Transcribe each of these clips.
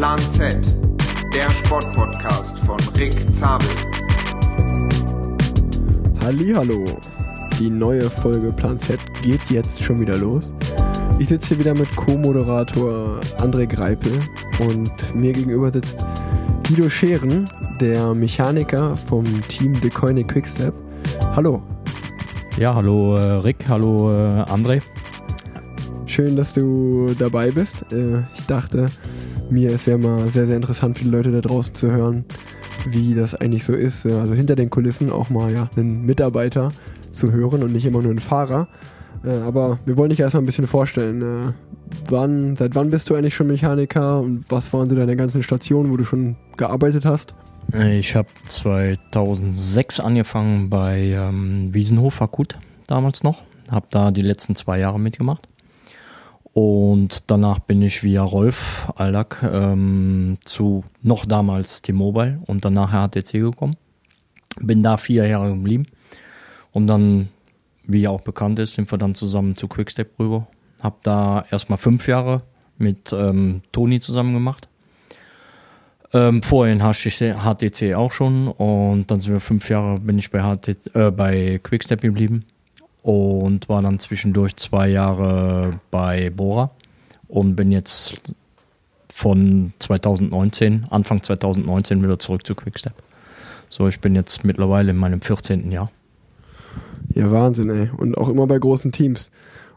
Plan Z, der Sportpodcast von Rick Zabel. Hallo, die neue Folge Plan Z geht jetzt schon wieder los. Ich sitze hier wieder mit Co-Moderator André Greipel und mir gegenüber sitzt Guido Scheren, der Mechaniker vom Team De Decoyne Quickstep. Hallo. Ja, hallo äh, Rick, hallo äh, André. Schön, dass du dabei bist. Äh, ich dachte mir, es wäre mal sehr, sehr interessant für die Leute da draußen zu hören, wie das eigentlich so ist. Äh, also hinter den Kulissen auch mal ja, einen Mitarbeiter zu hören und nicht immer nur einen Fahrer. Äh, aber wir wollen dich erstmal ein bisschen vorstellen. Wann, seit wann bist du eigentlich schon Mechaniker und was waren so deine ganzen Stationen, wo du schon gearbeitet hast? Ich habe 2006 angefangen bei ähm, Wiesenhof Akut damals noch. Habe da die letzten zwei Jahre mitgemacht. Und danach bin ich via Rolf Aldag ähm, zu noch damals T-Mobile und danach HTC gekommen. Bin da vier Jahre geblieben. Und dann, wie ja auch bekannt ist, sind wir dann zusammen zu Quickstep rüber. Hab da erstmal fünf Jahre mit ähm, Toni zusammen gemacht. Ähm, vorher in HTC auch schon und dann sind wir fünf Jahre bin ich bei, HTC, äh, bei Quickstep geblieben und war dann zwischendurch zwei Jahre bei Bora und bin jetzt von 2019, Anfang 2019 wieder zurück zu Quickstep. So, ich bin jetzt mittlerweile in meinem 14. Jahr. Ja, Wahnsinn, ey. Und auch immer bei großen Teams.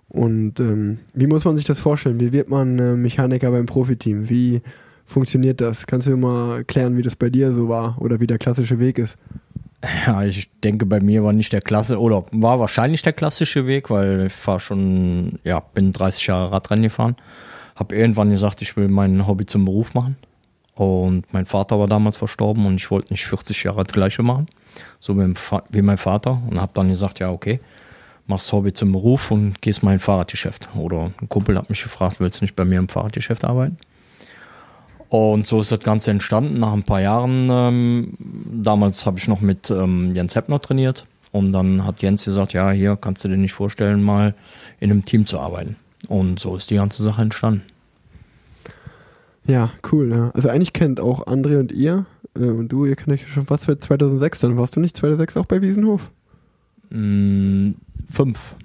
Und ähm, wie muss man sich das vorstellen? Wie wird man äh, Mechaniker beim Profiteam? Wie funktioniert das? Kannst du mal erklären, wie das bei dir so war oder wie der klassische Weg ist? Ja, ich denke, bei mir war nicht der Klasse oder war wahrscheinlich der klassische Weg, weil ich war schon, ja, bin 30 Jahre Radrennen gefahren. Habe irgendwann gesagt, ich will mein Hobby zum Beruf machen. Und mein Vater war damals verstorben und ich wollte nicht 40 Jahre das Gleiche machen, so wie mein Vater. Und habe dann gesagt, ja, okay, machst Hobby zum Beruf und gehst mal in Fahrradgeschäft. Oder ein Kumpel hat mich gefragt, willst du nicht bei mir im Fahrradgeschäft arbeiten? Und so ist das Ganze entstanden nach ein paar Jahren. Ähm, damals habe ich noch mit ähm, Jens Heppner trainiert. Und dann hat Jens gesagt, ja, hier kannst du dir nicht vorstellen, mal in einem Team zu arbeiten. Und so ist die ganze Sache entstanden. Ja, cool. Ja. Also eigentlich kennt auch André und ihr äh, und du, ihr kennt euch schon fast seit 2006. Dann warst du nicht 2006 auch bei Wiesenhof? Mm, fünf.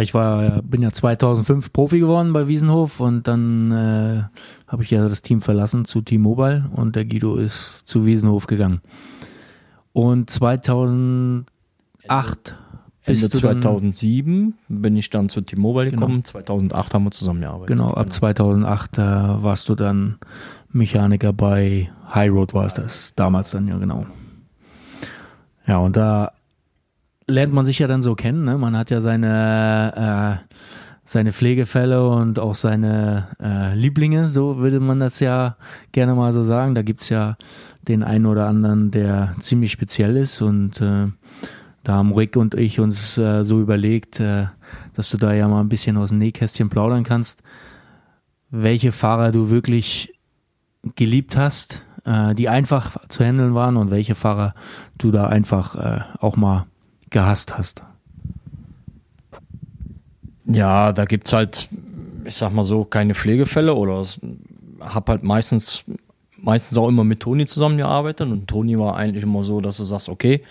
Ich war, bin ja 2005 Profi geworden bei Wiesenhof und dann äh, habe ich ja das Team verlassen zu T-Mobile und der Guido ist zu Wiesenhof gegangen. Und 2008 Ende 2007 bin ich dann zu T-Mobile genau. gekommen. 2008 haben wir zusammengearbeitet. Genau, ab genau. 2008 äh, warst du dann Mechaniker bei High Road war es das damals dann ja genau. Ja, und da lernt man sich ja dann so kennen. Ne? Man hat ja seine, äh, seine Pflegefälle und auch seine äh, Lieblinge, so würde man das ja gerne mal so sagen. Da gibt's ja den einen oder anderen, der ziemlich speziell ist und äh, da haben Rick und ich uns äh, so überlegt, äh, dass du da ja mal ein bisschen aus dem Nähkästchen plaudern kannst, welche Fahrer du wirklich geliebt hast, äh, die einfach zu handeln waren und welche Fahrer du da einfach äh, auch mal gehasst hast? Ja, da gibt es halt, ich sag mal so, keine Pflegefälle oder habe halt meistens, meistens auch immer mit Toni zusammengearbeitet und Toni war eigentlich immer so, dass du sagst, okay,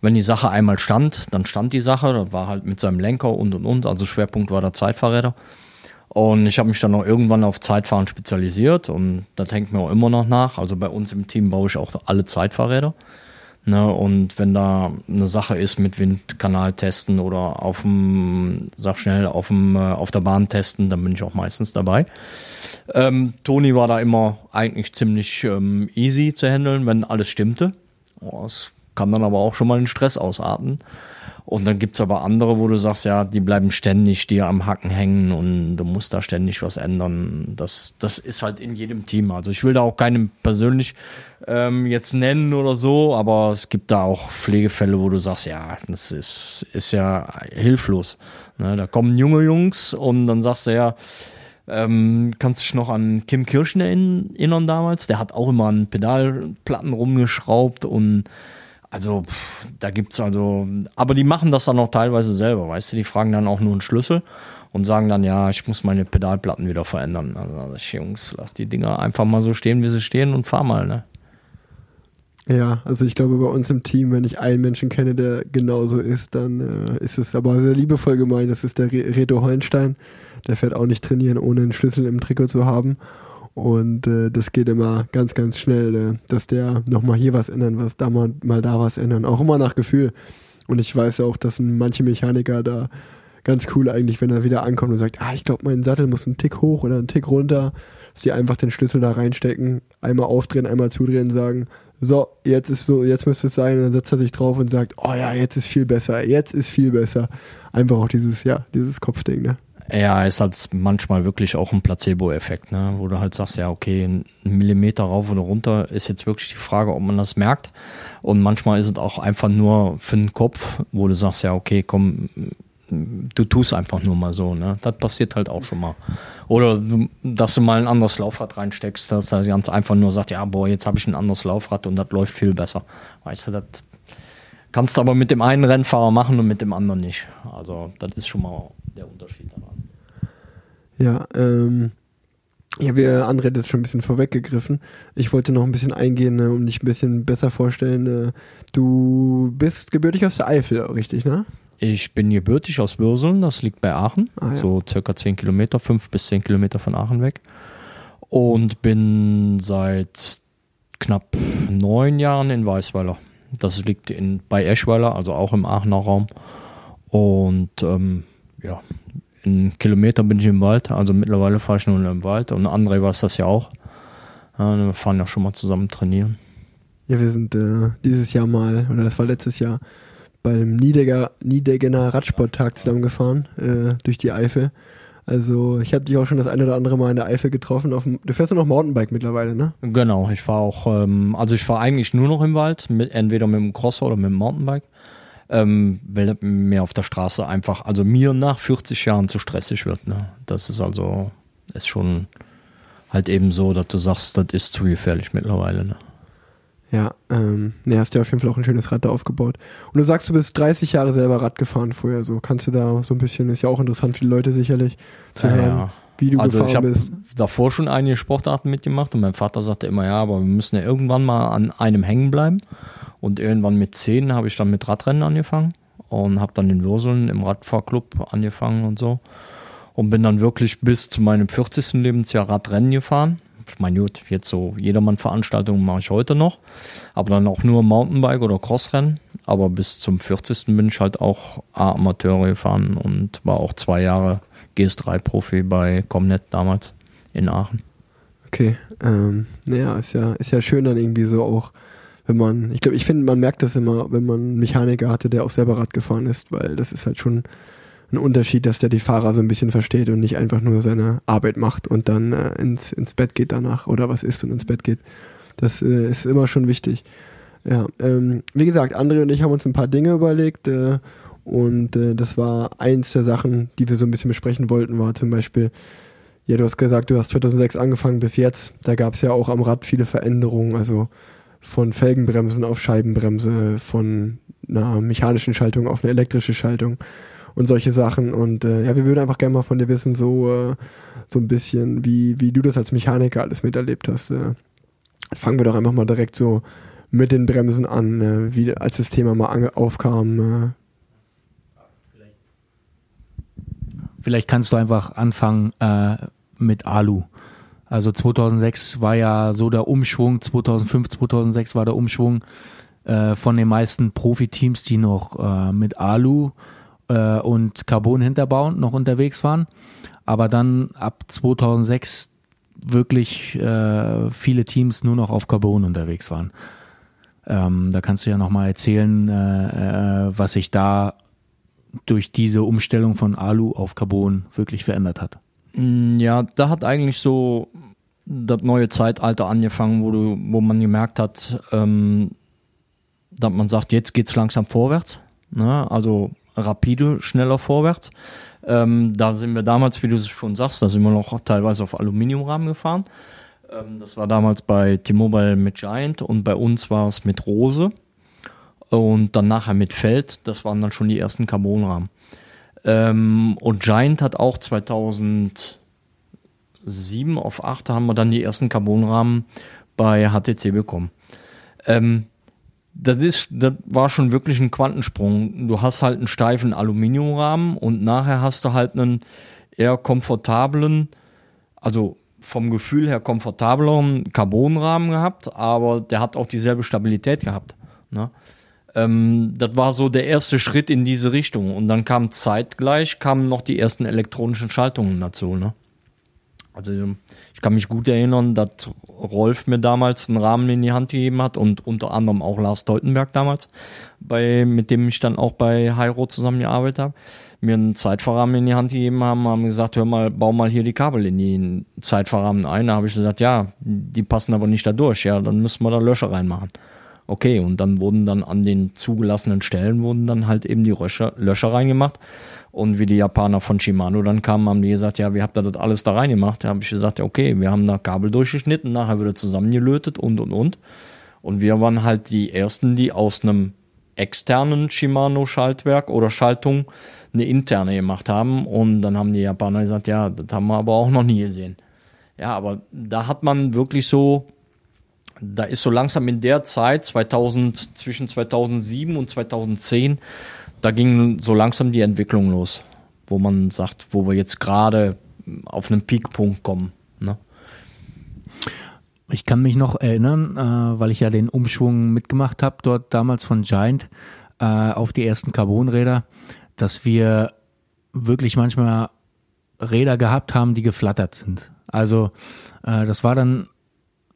wenn die Sache einmal stand, dann stand die Sache, da war halt mit seinem Lenker und und und, also Schwerpunkt war der Zeitfahrräder. Und ich habe mich dann auch irgendwann auf Zeitfahren spezialisiert und das hängt mir auch immer noch nach. Also bei uns im Team baue ich auch alle Zeitfahrräder. Ne, und wenn da eine Sache ist mit Windkanal testen oder auf dem, sag schnell, auf, dem, äh, auf der Bahn testen, dann bin ich auch meistens dabei. Ähm, Toni war da immer eigentlich ziemlich ähm, easy zu handeln, wenn alles stimmte. Oh, es kann dann aber auch schon mal in Stress ausarten. Und dann gibt's aber andere, wo du sagst, ja, die bleiben ständig dir am Hacken hängen und du musst da ständig was ändern. Das, das ist halt in jedem Team. Also ich will da auch keinen persönlich ähm, jetzt nennen oder so, aber es gibt da auch Pflegefälle, wo du sagst, ja, das ist, ist ja hilflos. Ne, da kommen junge Jungs und dann sagst du ja, ähm, kannst dich noch an Kim Kirschen erinnern damals? Der hat auch immer an Pedalplatten rumgeschraubt und also, pff, da gibt's also, aber die machen das dann auch teilweise selber, weißt du, die fragen dann auch nur einen Schlüssel und sagen dann, ja, ich muss meine Pedalplatten wieder verändern. Also, also Jungs, lass die Dinger einfach mal so stehen, wie sie stehen und fahr mal, ne? Ja, also ich glaube bei uns im Team, wenn ich einen Menschen kenne, der genauso ist, dann äh, ist es aber sehr liebevoll gemeint. Das ist der Reto Hollenstein. Der fährt auch nicht trainieren, ohne einen Schlüssel im Trikot zu haben. Und äh, das geht immer ganz, ganz schnell, äh, dass der nochmal hier was ändern, was da mal, mal da was ändern. Auch immer nach Gefühl. Und ich weiß auch, dass manche Mechaniker da ganz cool eigentlich, wenn er wieder ankommt und sagt, ah, ich glaube, mein Sattel muss einen Tick hoch oder einen Tick runter, dass die einfach den Schlüssel da reinstecken, einmal aufdrehen, einmal zudrehen, sagen, so, jetzt ist so, jetzt müsste es sein, und dann setzt er sich drauf und sagt, oh ja, jetzt ist viel besser, jetzt ist viel besser. Einfach auch dieses, ja, dieses Kopfding, ne? Ja, ist halt manchmal wirklich auch ein Placebo-Effekt, ne? wo du halt sagst, ja, okay, ein Millimeter rauf oder runter ist jetzt wirklich die Frage, ob man das merkt. Und manchmal ist es auch einfach nur für den Kopf, wo du sagst, ja, okay, komm, du tust einfach nur mal so. Ne? Das passiert halt auch schon mal. Oder dass du mal ein anderes Laufrad reinsteckst, dass er ganz einfach nur sagt, ja, boah, jetzt habe ich ein anderes Laufrad und das läuft viel besser. Weißt du, das kannst du aber mit dem einen Rennfahrer machen und mit dem anderen nicht. Also das ist schon mal der Unterschied. Ja, ähm, ja, wir André hat jetzt schon ein bisschen vorweggegriffen. Ich wollte noch ein bisschen eingehen, ne, um dich ein bisschen besser vorstellen. Äh, du bist gebürtig aus der Eifel, richtig, ne? Ich bin gebürtig aus Würseln, das liegt bei Aachen, ah, ja. so circa 10 Kilometer, 5 bis 10 Kilometer von Aachen weg. Und bin seit knapp neun Jahren in Weißweiler. Das liegt in, bei Eschweiler, also auch im Aachener Raum. Und ähm, ja, in Kilometer bin ich im Wald, also mittlerweile fahre ich nur im Wald. Und André weiß das ja auch. Ja, wir fahren ja schon mal zusammen trainieren. Ja, wir sind äh, dieses Jahr mal, oder das war letztes Jahr, beim Niedegger, Niedeggener Radsporttag zusammengefahren äh, durch die Eifel. Also ich habe dich auch schon das eine oder andere Mal in der Eifel getroffen. Dem, du fährst ja noch Mountainbike mittlerweile, ne? Genau, ich fahre auch, ähm, also ich fahre eigentlich nur noch im Wald, mit, entweder mit dem Crosser oder mit dem Mountainbike. Ähm, weil mir auf der Straße einfach, also mir nach 40 Jahren zu stressig wird. Ne? Das ist also, ist schon halt eben so, dass du sagst, das ist zu gefährlich mittlerweile. Ne? Ja, ähm, ne, hast ja auf jeden Fall auch ein schönes Rad da aufgebaut. Und du sagst, du bist 30 Jahre selber Rad gefahren vorher, so kannst du da so ein bisschen, ist ja auch interessant für die Leute sicherlich zu hören, ja. wie du also gefahren ich bist. davor schon einige Sportarten mitgemacht und mein Vater sagte immer, ja, aber wir müssen ja irgendwann mal an einem hängen bleiben. Und irgendwann mit 10 habe ich dann mit Radrennen angefangen und habe dann in Würseln im Radfahrclub angefangen und so. Und bin dann wirklich bis zu meinem 40. Lebensjahr Radrennen gefahren ich meine, gut, jetzt so Jedermann-Veranstaltungen mache ich heute noch, aber dann auch nur Mountainbike oder Crossrennen. Aber bis zum 40. bin ich halt auch Amateure gefahren und war auch zwei Jahre GS3-Profi bei Comnet damals in Aachen. Okay, ähm, naja, ist ja, ist ja schön dann irgendwie so auch, wenn man, ich glaube, ich finde, man merkt das immer, wenn man einen Mechaniker hatte, der auch selber Rad gefahren ist, weil das ist halt schon ein Unterschied, dass der die Fahrer so ein bisschen versteht und nicht einfach nur seine Arbeit macht und dann äh, ins, ins Bett geht danach oder was isst und ins Bett geht. Das äh, ist immer schon wichtig. Ja, ähm, wie gesagt, André und ich haben uns ein paar Dinge überlegt äh, und äh, das war eins der Sachen, die wir so ein bisschen besprechen wollten, war zum Beispiel, ja, du hast gesagt, du hast 2006 angefangen bis jetzt. Da gab es ja auch am Rad viele Veränderungen, also von Felgenbremsen auf Scheibenbremse, von einer mechanischen Schaltung auf eine elektrische Schaltung und solche Sachen. Und äh, ja, wir würden einfach gerne mal von dir wissen, so, äh, so ein bisschen, wie, wie du das als Mechaniker alles miterlebt hast. Äh. Fangen wir doch einfach mal direkt so mit den Bremsen an, äh, wie als das Thema mal aufkam. Äh. Vielleicht kannst du einfach anfangen äh, mit Alu. Also 2006 war ja so der Umschwung, 2005, 2006 war der Umschwung äh, von den meisten Profiteams, die noch äh, mit Alu äh, und Carbon-Hinterbau noch unterwegs waren. Aber dann ab 2006 wirklich äh, viele Teams nur noch auf Carbon unterwegs waren. Ähm, da kannst du ja nochmal erzählen, äh, äh, was sich da durch diese Umstellung von Alu auf Carbon wirklich verändert hat. Mm, ja, da hat eigentlich so das neue Zeitalter angefangen, wo, du, wo man gemerkt hat, ähm, dass man sagt, jetzt geht es langsam vorwärts. Ne? Also rapide, schneller vorwärts. Ähm, da sind wir damals, wie du es schon sagst, da sind wir noch teilweise auf Aluminiumrahmen gefahren. Ähm, das war damals bei T-Mobile mit Giant und bei uns war es mit Rose und dann nachher mit Feld. Das waren dann schon die ersten Carbonrahmen. Ähm, und Giant hat auch 2007 auf 8 haben wir dann die ersten Carbonrahmen bei HTC bekommen. Ähm, das ist, das war schon wirklich ein Quantensprung. Du hast halt einen steifen Aluminiumrahmen und nachher hast du halt einen eher komfortablen, also vom Gefühl her komfortableren Carbonrahmen gehabt, aber der hat auch dieselbe Stabilität gehabt. Ne? Ähm, das war so der erste Schritt in diese Richtung. Und dann kam zeitgleich kamen noch die ersten elektronischen Schaltungen dazu. Ne? Also ich kann mich gut erinnern, dass Rolf mir damals einen Rahmen in die Hand gegeben hat und unter anderem auch Lars Teutenberg damals, bei, mit dem ich dann auch bei Hyro zusammengearbeitet habe, mir einen Zeitfahrrahmen in die Hand gegeben haben, haben gesagt, hör mal, bau mal hier die Kabel in den Zeitfahrrahmen ein. Da habe ich gesagt, ja, die passen aber nicht da durch. Ja, dann müssen wir da Löcher reinmachen. Okay, und dann wurden dann an den zugelassenen Stellen wurden dann halt eben die Löcher, Löcher reingemacht. Und wie die Japaner von Shimano dann kamen, haben die gesagt, ja, wie habt ihr das alles da reingemacht? Da habe ich gesagt, ja, okay, wir haben da Kabel durchgeschnitten, nachher wieder zusammengelötet und und und. Und wir waren halt die ersten, die aus einem externen Shimano-Schaltwerk oder Schaltung eine interne gemacht haben. Und dann haben die Japaner gesagt, ja, das haben wir aber auch noch nie gesehen. Ja, aber da hat man wirklich so da ist so langsam in der Zeit, 2000, zwischen 2007 und 2010, da ging so langsam die Entwicklung los, wo man sagt, wo wir jetzt gerade auf einen Peakpunkt kommen. Ne? Ich kann mich noch erinnern, äh, weil ich ja den Umschwung mitgemacht habe, dort damals von Giant äh, auf die ersten Carbonräder, dass wir wirklich manchmal Räder gehabt haben, die geflattert sind. Also äh, das war dann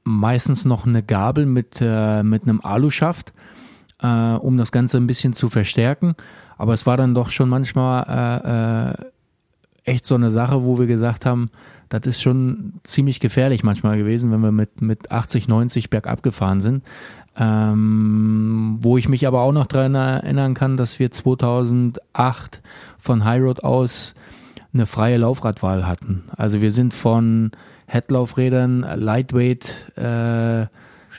meistens noch eine Gabel mit, äh, mit einem Aluschaft, äh, um das Ganze ein bisschen zu verstärken. Aber es war dann doch schon manchmal äh, äh echt so eine Sache, wo wir gesagt haben, das ist schon ziemlich gefährlich manchmal gewesen, wenn wir mit, mit 80, 90 bergab gefahren sind. Ähm, wo ich mich aber auch noch daran erinnern kann, dass wir 2008 von High Road aus eine freie Laufradwahl hatten. Also wir sind von Headlaufrädern, Lightweight äh,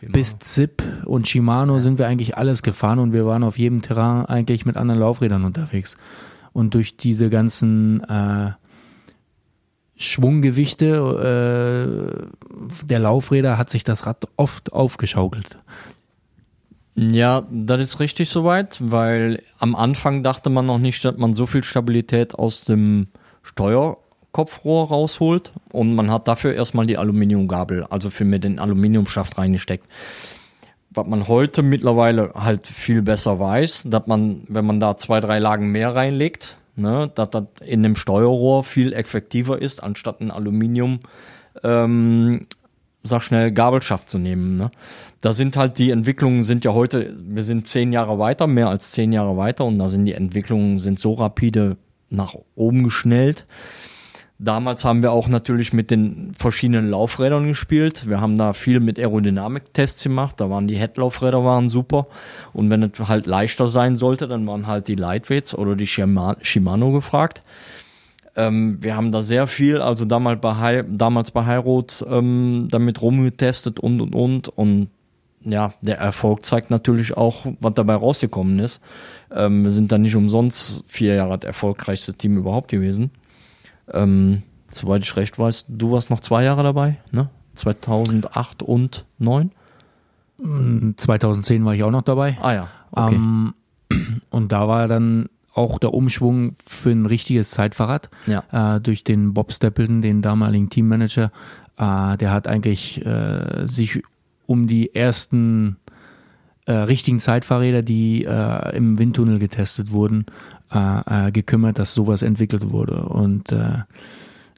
bis Zip und Shimano ja. sind wir eigentlich alles gefahren und wir waren auf jedem Terrain eigentlich mit anderen Laufrädern unterwegs. Und durch diese ganzen äh, Schwunggewichte äh, der Laufräder hat sich das Rad oft aufgeschaukelt. Ja, das ist richtig soweit, weil am Anfang dachte man noch nicht, dass man so viel Stabilität aus dem Steuer Kopfrohr rausholt und man hat dafür erstmal die Aluminiumgabel, also für mir den Aluminiumschaft reingesteckt. Was man heute mittlerweile halt viel besser weiß, dass man, wenn man da zwei, drei Lagen mehr reinlegt, ne, dass das in dem Steuerrohr viel effektiver ist, anstatt ein Aluminium, ähm, sag schnell, Gabelschaft zu nehmen. Ne? Da sind halt die Entwicklungen sind ja heute, wir sind zehn Jahre weiter, mehr als zehn Jahre weiter und da sind die Entwicklungen sind so rapide nach oben geschnellt Damals haben wir auch natürlich mit den verschiedenen Laufrädern gespielt. Wir haben da viel mit Aerodynamik-Tests gemacht. Da waren die Headlaufräder waren super. Und wenn es halt leichter sein sollte, dann waren halt die Lightweights oder die Shimano gefragt. Ähm, wir haben da sehr viel, also damals bei, damals bei Highroad ähm, damit rumgetestet und und und. Und ja, der Erfolg zeigt natürlich auch, was dabei rausgekommen ist. Ähm, wir sind da nicht umsonst vier Jahre das erfolgreichste Team überhaupt gewesen. Ähm, soweit ich recht weiß, du warst noch zwei Jahre dabei, ne? 2008 und 2009? 2010 war ich auch noch dabei. Ah ja, okay. Ähm, und da war dann auch der Umschwung für ein richtiges Zeitfahrrad ja. äh, durch den Bob Stapleton, den damaligen Teammanager. Äh, der hat eigentlich äh, sich um die ersten äh, richtigen Zeitfahrräder, die äh, im Windtunnel getestet wurden, äh, äh, gekümmert, dass sowas entwickelt wurde. Und äh,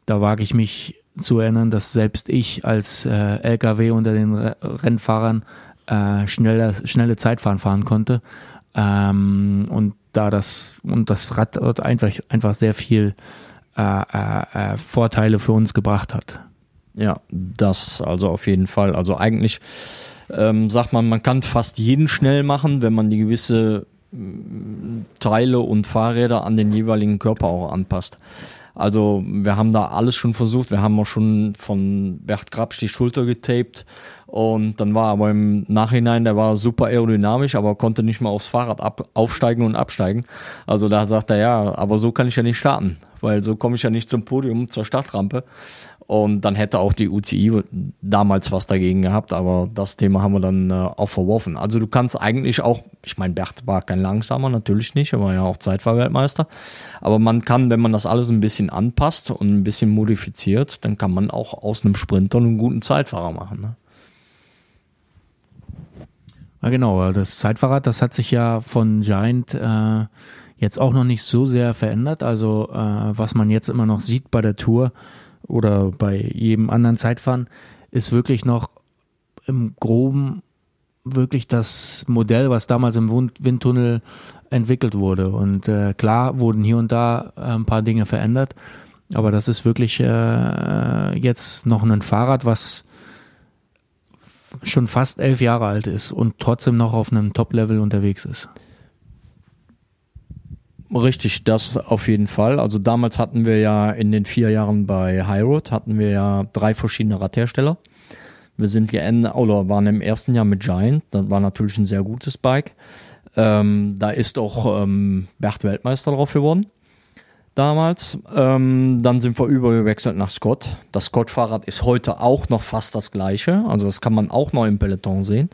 da wage ich mich zu erinnern, dass selbst ich als äh, LKW unter den Rennfahrern äh, schneller, schnelle Zeitfahren fahren konnte. Ähm, und da das und das Rad dort einfach, einfach sehr viel äh, äh, äh, Vorteile für uns gebracht hat. Ja, das also auf jeden Fall. Also eigentlich ähm, sagt man, man kann fast jeden schnell machen, wenn man die gewisse Teile und Fahrräder an den jeweiligen Körper auch anpasst. Also wir haben da alles schon versucht. Wir haben auch schon von Bert Grabsch die Schulter getaped und dann war aber im Nachhinein, der war super aerodynamisch, aber konnte nicht mal aufs Fahrrad ab, aufsteigen und absteigen. Also da sagt er, ja, aber so kann ich ja nicht starten, weil so komme ich ja nicht zum Podium, zur Startrampe. Und dann hätte auch die UCI damals was dagegen gehabt, aber das Thema haben wir dann äh, auch verworfen. Also du kannst eigentlich auch, ich meine, Bert war kein Langsamer, natürlich nicht, er war ja auch Zeitfahrweltmeister. Aber man kann, wenn man das alles ein bisschen anpasst und ein bisschen modifiziert, dann kann man auch aus einem Sprinter einen guten Zeitfahrer machen. Ne? Ja, genau. Das Zeitfahrrad, das hat sich ja von Giant äh, jetzt auch noch nicht so sehr verändert. Also äh, was man jetzt immer noch sieht bei der Tour oder bei jedem anderen Zeitfahren, ist wirklich noch im Groben wirklich das Modell, was damals im Windtunnel entwickelt wurde. Und äh, klar wurden hier und da äh, ein paar Dinge verändert, aber das ist wirklich äh, jetzt noch ein Fahrrad, was schon fast elf Jahre alt ist und trotzdem noch auf einem Top-Level unterwegs ist. Richtig, das auf jeden Fall. Also damals hatten wir ja in den vier Jahren bei Highroad hatten wir ja drei verschiedene Radhersteller. Wir sind geendet oder waren im ersten Jahr mit Giant. Das war natürlich ein sehr gutes Bike. Ähm, da ist auch ähm, Bert Weltmeister drauf geworden damals. Ähm, dann sind wir übergewechselt nach Scott. Das Scott-Fahrrad ist heute auch noch fast das gleiche. Also das kann man auch noch im Peloton sehen.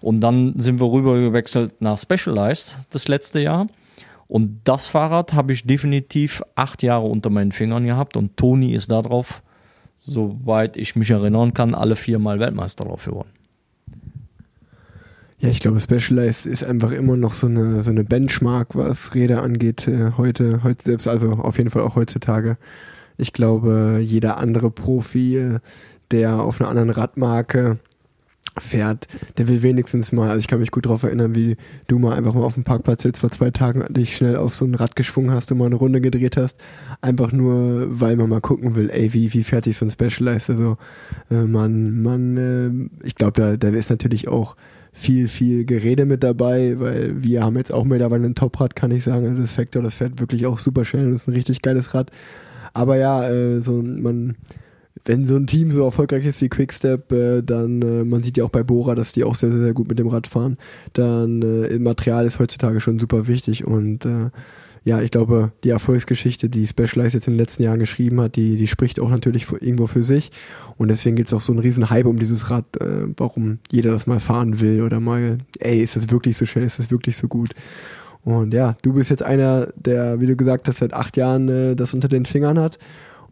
Und dann sind wir rübergewechselt nach Specialized das letzte Jahr. Und das Fahrrad habe ich definitiv acht Jahre unter meinen Fingern gehabt. Und Toni ist darauf, soweit ich mich erinnern kann, alle viermal Weltmeister drauf geworden. Ja, ich glaube, Specialized ist einfach immer noch so eine, so eine Benchmark, was Räder angeht, äh, heute, heute selbst, also auf jeden Fall auch heutzutage. Ich glaube, jeder andere Profi, äh, der auf einer anderen Radmarke fährt, der will wenigstens mal, also ich kann mich gut darauf erinnern, wie du mal einfach mal auf dem Parkplatz jetzt vor zwei Tagen dich schnell auf so ein Rad geschwungen hast und mal eine Runde gedreht hast, einfach nur, weil man mal gucken will, ey, wie, wie fertig so ein Specialized, also äh, man, man, äh, ich glaube, da, da ist natürlich auch viel, viel Gerede mit dabei, weil wir haben jetzt auch mittlerweile ein Toprad, kann ich sagen. Das Factor, das fährt wirklich auch super schnell. Das ist ein richtig geiles Rad. Aber ja, äh, so man, wenn so ein Team so erfolgreich ist wie Quickstep, äh, dann, äh, man sieht ja auch bei Bora, dass die auch sehr, sehr, sehr gut mit dem Rad fahren, dann äh, Material ist heutzutage schon super wichtig und äh, ja, ich glaube, die Erfolgsgeschichte, die Specialized jetzt in den letzten Jahren geschrieben hat, die, die spricht auch natürlich irgendwo für sich. Und deswegen gibt es auch so einen riesen Hype um dieses Rad, äh, warum jeder das mal fahren will oder mal, ey, ist das wirklich so schnell, ist das wirklich so gut? Und ja, du bist jetzt einer, der, wie du gesagt hast, seit acht Jahren äh, das unter den Fingern hat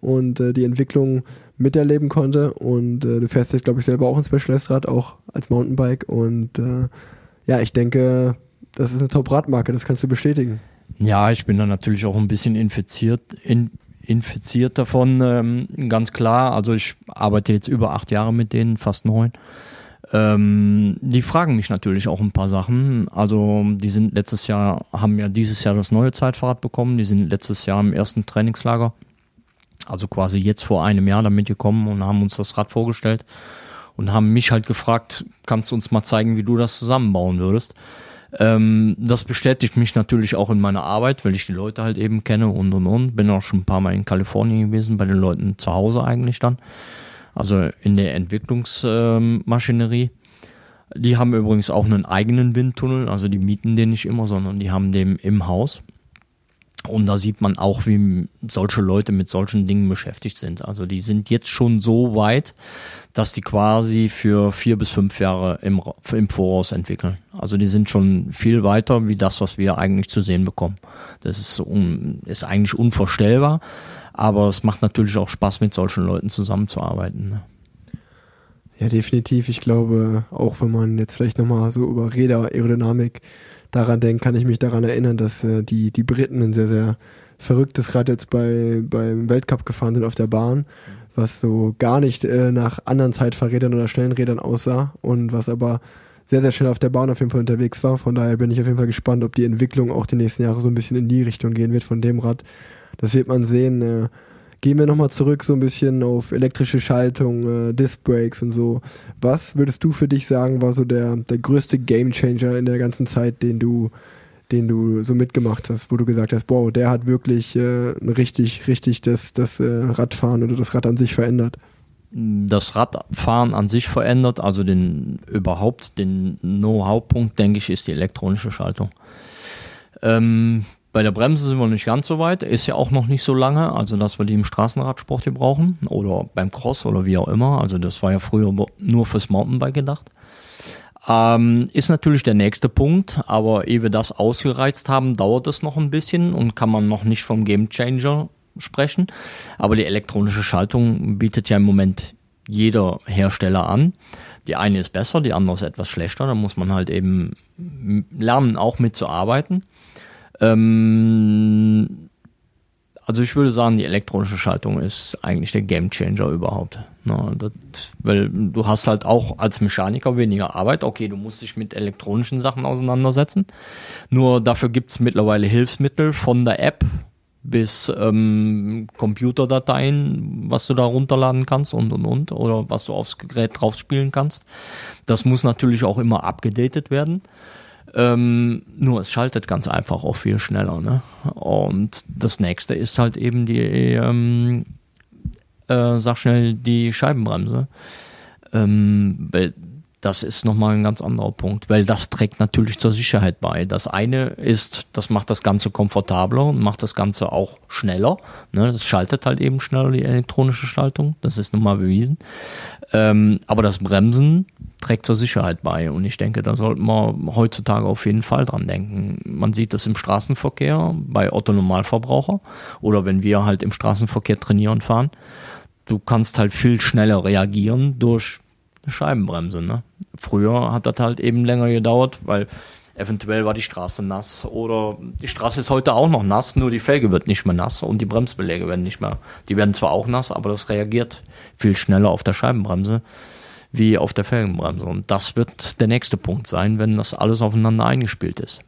und äh, die Entwicklung miterleben konnte. Und äh, du fährst jetzt, glaube ich, selber auch ein Specialized-Rad, auch als Mountainbike. Und äh, ja, ich denke, das ist eine Top-Radmarke, das kannst du bestätigen. Ja, ich bin da natürlich auch ein bisschen infiziert, in, infiziert davon, ähm, ganz klar. Also ich arbeite jetzt über acht Jahre mit denen, fast neun. Ähm, die fragen mich natürlich auch ein paar Sachen. Also die sind letztes Jahr, haben ja dieses Jahr das neue Zeitfahrrad bekommen. Die sind letztes Jahr im ersten Trainingslager, also quasi jetzt vor einem Jahr damit gekommen und haben uns das Rad vorgestellt und haben mich halt gefragt, kannst du uns mal zeigen, wie du das zusammenbauen würdest. Ähm, das bestätigt mich natürlich auch in meiner Arbeit, weil ich die Leute halt eben kenne und und und. Bin auch schon ein paar Mal in Kalifornien gewesen, bei den Leuten zu Hause eigentlich dann. Also in der Entwicklungsmaschinerie. Ähm, die haben übrigens auch einen eigenen Windtunnel, also die mieten den nicht immer, sondern die haben den im Haus. Und da sieht man auch, wie solche Leute mit solchen Dingen beschäftigt sind. Also die sind jetzt schon so weit, dass die quasi für vier bis fünf Jahre im, im Voraus entwickeln. Also die sind schon viel weiter wie das, was wir eigentlich zu sehen bekommen. Das ist, un, ist eigentlich unvorstellbar, aber es macht natürlich auch Spaß, mit solchen Leuten zusammenzuarbeiten. Ne? Ja, definitiv. Ich glaube, auch wenn man jetzt vielleicht nochmal so über Räder, Aerodynamik daran denke, kann ich mich daran erinnern, dass äh, die, die Briten ein sehr, sehr verrücktes Rad jetzt bei, beim Weltcup gefahren sind auf der Bahn, was so gar nicht äh, nach anderen Zeitfahrrädern oder schnellen Rädern aussah und was aber sehr, sehr schnell auf der Bahn auf jeden Fall unterwegs war. Von daher bin ich auf jeden Fall gespannt, ob die Entwicklung auch die nächsten Jahre so ein bisschen in die Richtung gehen wird von dem Rad. Das wird man sehen. Äh, Gehen wir nochmal zurück so ein bisschen auf elektrische Schaltung, äh, Disc Brakes und so. Was würdest du für dich sagen, war so der, der größte Game Changer in der ganzen Zeit, den du den du so mitgemacht hast, wo du gesagt hast, wow, der hat wirklich äh, richtig, richtig das, das äh, Radfahren oder das Rad an sich verändert? Das Radfahren an sich verändert, also den überhaupt den Know-how-Punkt, denke ich, ist die elektronische Schaltung. Ähm, bei der Bremse sind wir nicht ganz so weit, ist ja auch noch nicht so lange, also dass wir die im Straßenradsport hier brauchen oder beim Cross oder wie auch immer. Also das war ja früher nur fürs Mountainbike gedacht. Ähm, ist natürlich der nächste Punkt, aber ehe wir das ausgereizt haben, dauert es noch ein bisschen und kann man noch nicht vom Game Changer sprechen. Aber die elektronische Schaltung bietet ja im Moment jeder Hersteller an. Die eine ist besser, die andere ist etwas schlechter. Da muss man halt eben lernen, auch mitzuarbeiten. Ähm, also ich würde sagen, die elektronische Schaltung ist eigentlich der Gamechanger überhaupt. Na, das, weil du hast halt auch als Mechaniker weniger Arbeit. Okay, du musst dich mit elektronischen Sachen auseinandersetzen. Nur dafür gibt es mittlerweile Hilfsmittel von der App bis ähm, Computerdateien, was du da runterladen kannst und und und oder was du aufs Gerät drauf spielen kannst. Das muss natürlich auch immer abgedatet werden. Ähm, nur es schaltet ganz einfach auch viel schneller. Ne? Und das nächste ist halt eben die, ähm, äh, sag schnell, die Scheibenbremse. Ähm, das ist nochmal ein ganz anderer Punkt, weil das trägt natürlich zur Sicherheit bei. Das eine ist, das macht das Ganze komfortabler und macht das Ganze auch schneller. Ne? Das schaltet halt eben schneller die elektronische Schaltung, das ist nun mal bewiesen. Ähm, aber das Bremsen trägt zur Sicherheit bei und ich denke, da sollten wir heutzutage auf jeden Fall dran denken. Man sieht das im Straßenverkehr bei Otto Normalverbraucher oder wenn wir halt im Straßenverkehr trainieren fahren. Du kannst halt viel schneller reagieren durch eine Scheibenbremse. Ne? Früher hat das halt eben länger gedauert, weil eventuell war die Straße nass oder die Straße ist heute auch noch nass, nur die Felge wird nicht mehr nass und die Bremsbeläge werden nicht mehr. Die werden zwar auch nass, aber das reagiert viel schneller auf der Scheibenbremse wie auf der Felgenbremse. Und das wird der nächste Punkt sein, wenn das alles aufeinander eingespielt ist.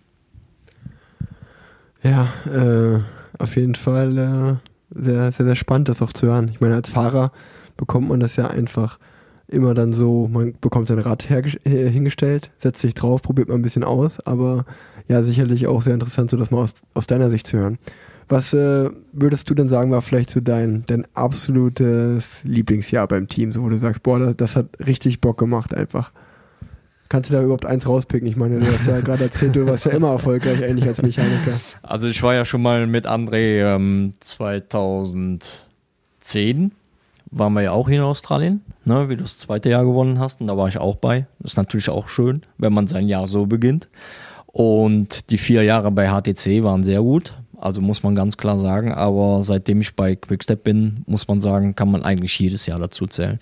Ja, äh, auf jeden Fall äh, sehr, sehr, sehr spannend, das auch zu hören. Ich meine, als Fahrer bekommt man das ja einfach immer dann so, man bekommt sein Rad hingestellt, setzt sich drauf, probiert mal ein bisschen aus, aber ja, sicherlich auch sehr interessant, so das mal aus, aus deiner Sicht zu hören. Was äh, würdest du denn sagen, war vielleicht so dein, dein absolutes Lieblingsjahr beim Team, so wo du sagst, boah, das, hat richtig Bock gemacht einfach. Kannst du da überhaupt eins rauspicken? Ich meine, du hast ja gerade erzählt, du warst ja immer erfolgreich eigentlich als Mechaniker. Also ich war ja schon mal mit André ähm, 2010 waren wir ja auch hier in Australien, ne, wie du das zweite Jahr gewonnen hast. Und da war ich auch bei. Das ist natürlich auch schön, wenn man sein Jahr so beginnt. Und die vier Jahre bei HTC waren sehr gut. Also muss man ganz klar sagen. Aber seitdem ich bei Quickstep bin, muss man sagen, kann man eigentlich jedes Jahr dazu zählen.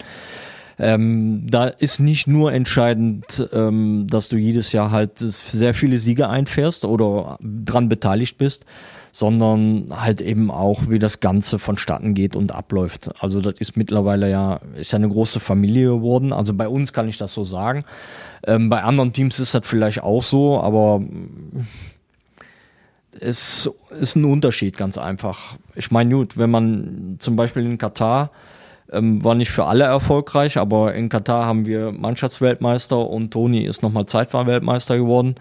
Ähm, da ist nicht nur entscheidend, ähm, dass du jedes Jahr halt sehr viele Siege einfährst oder dran beteiligt bist, sondern halt eben auch, wie das Ganze vonstatten geht und abläuft. Also das ist mittlerweile ja, ist ja eine große Familie geworden. Also bei uns kann ich das so sagen. Ähm, bei anderen Teams ist das vielleicht auch so, aber es ist ein Unterschied ganz einfach. Ich meine, gut, wenn man zum Beispiel in Katar ähm, war nicht für alle erfolgreich, aber in Katar haben wir Mannschaftsweltmeister und Toni ist nochmal Zeitfahrweltmeister geworden.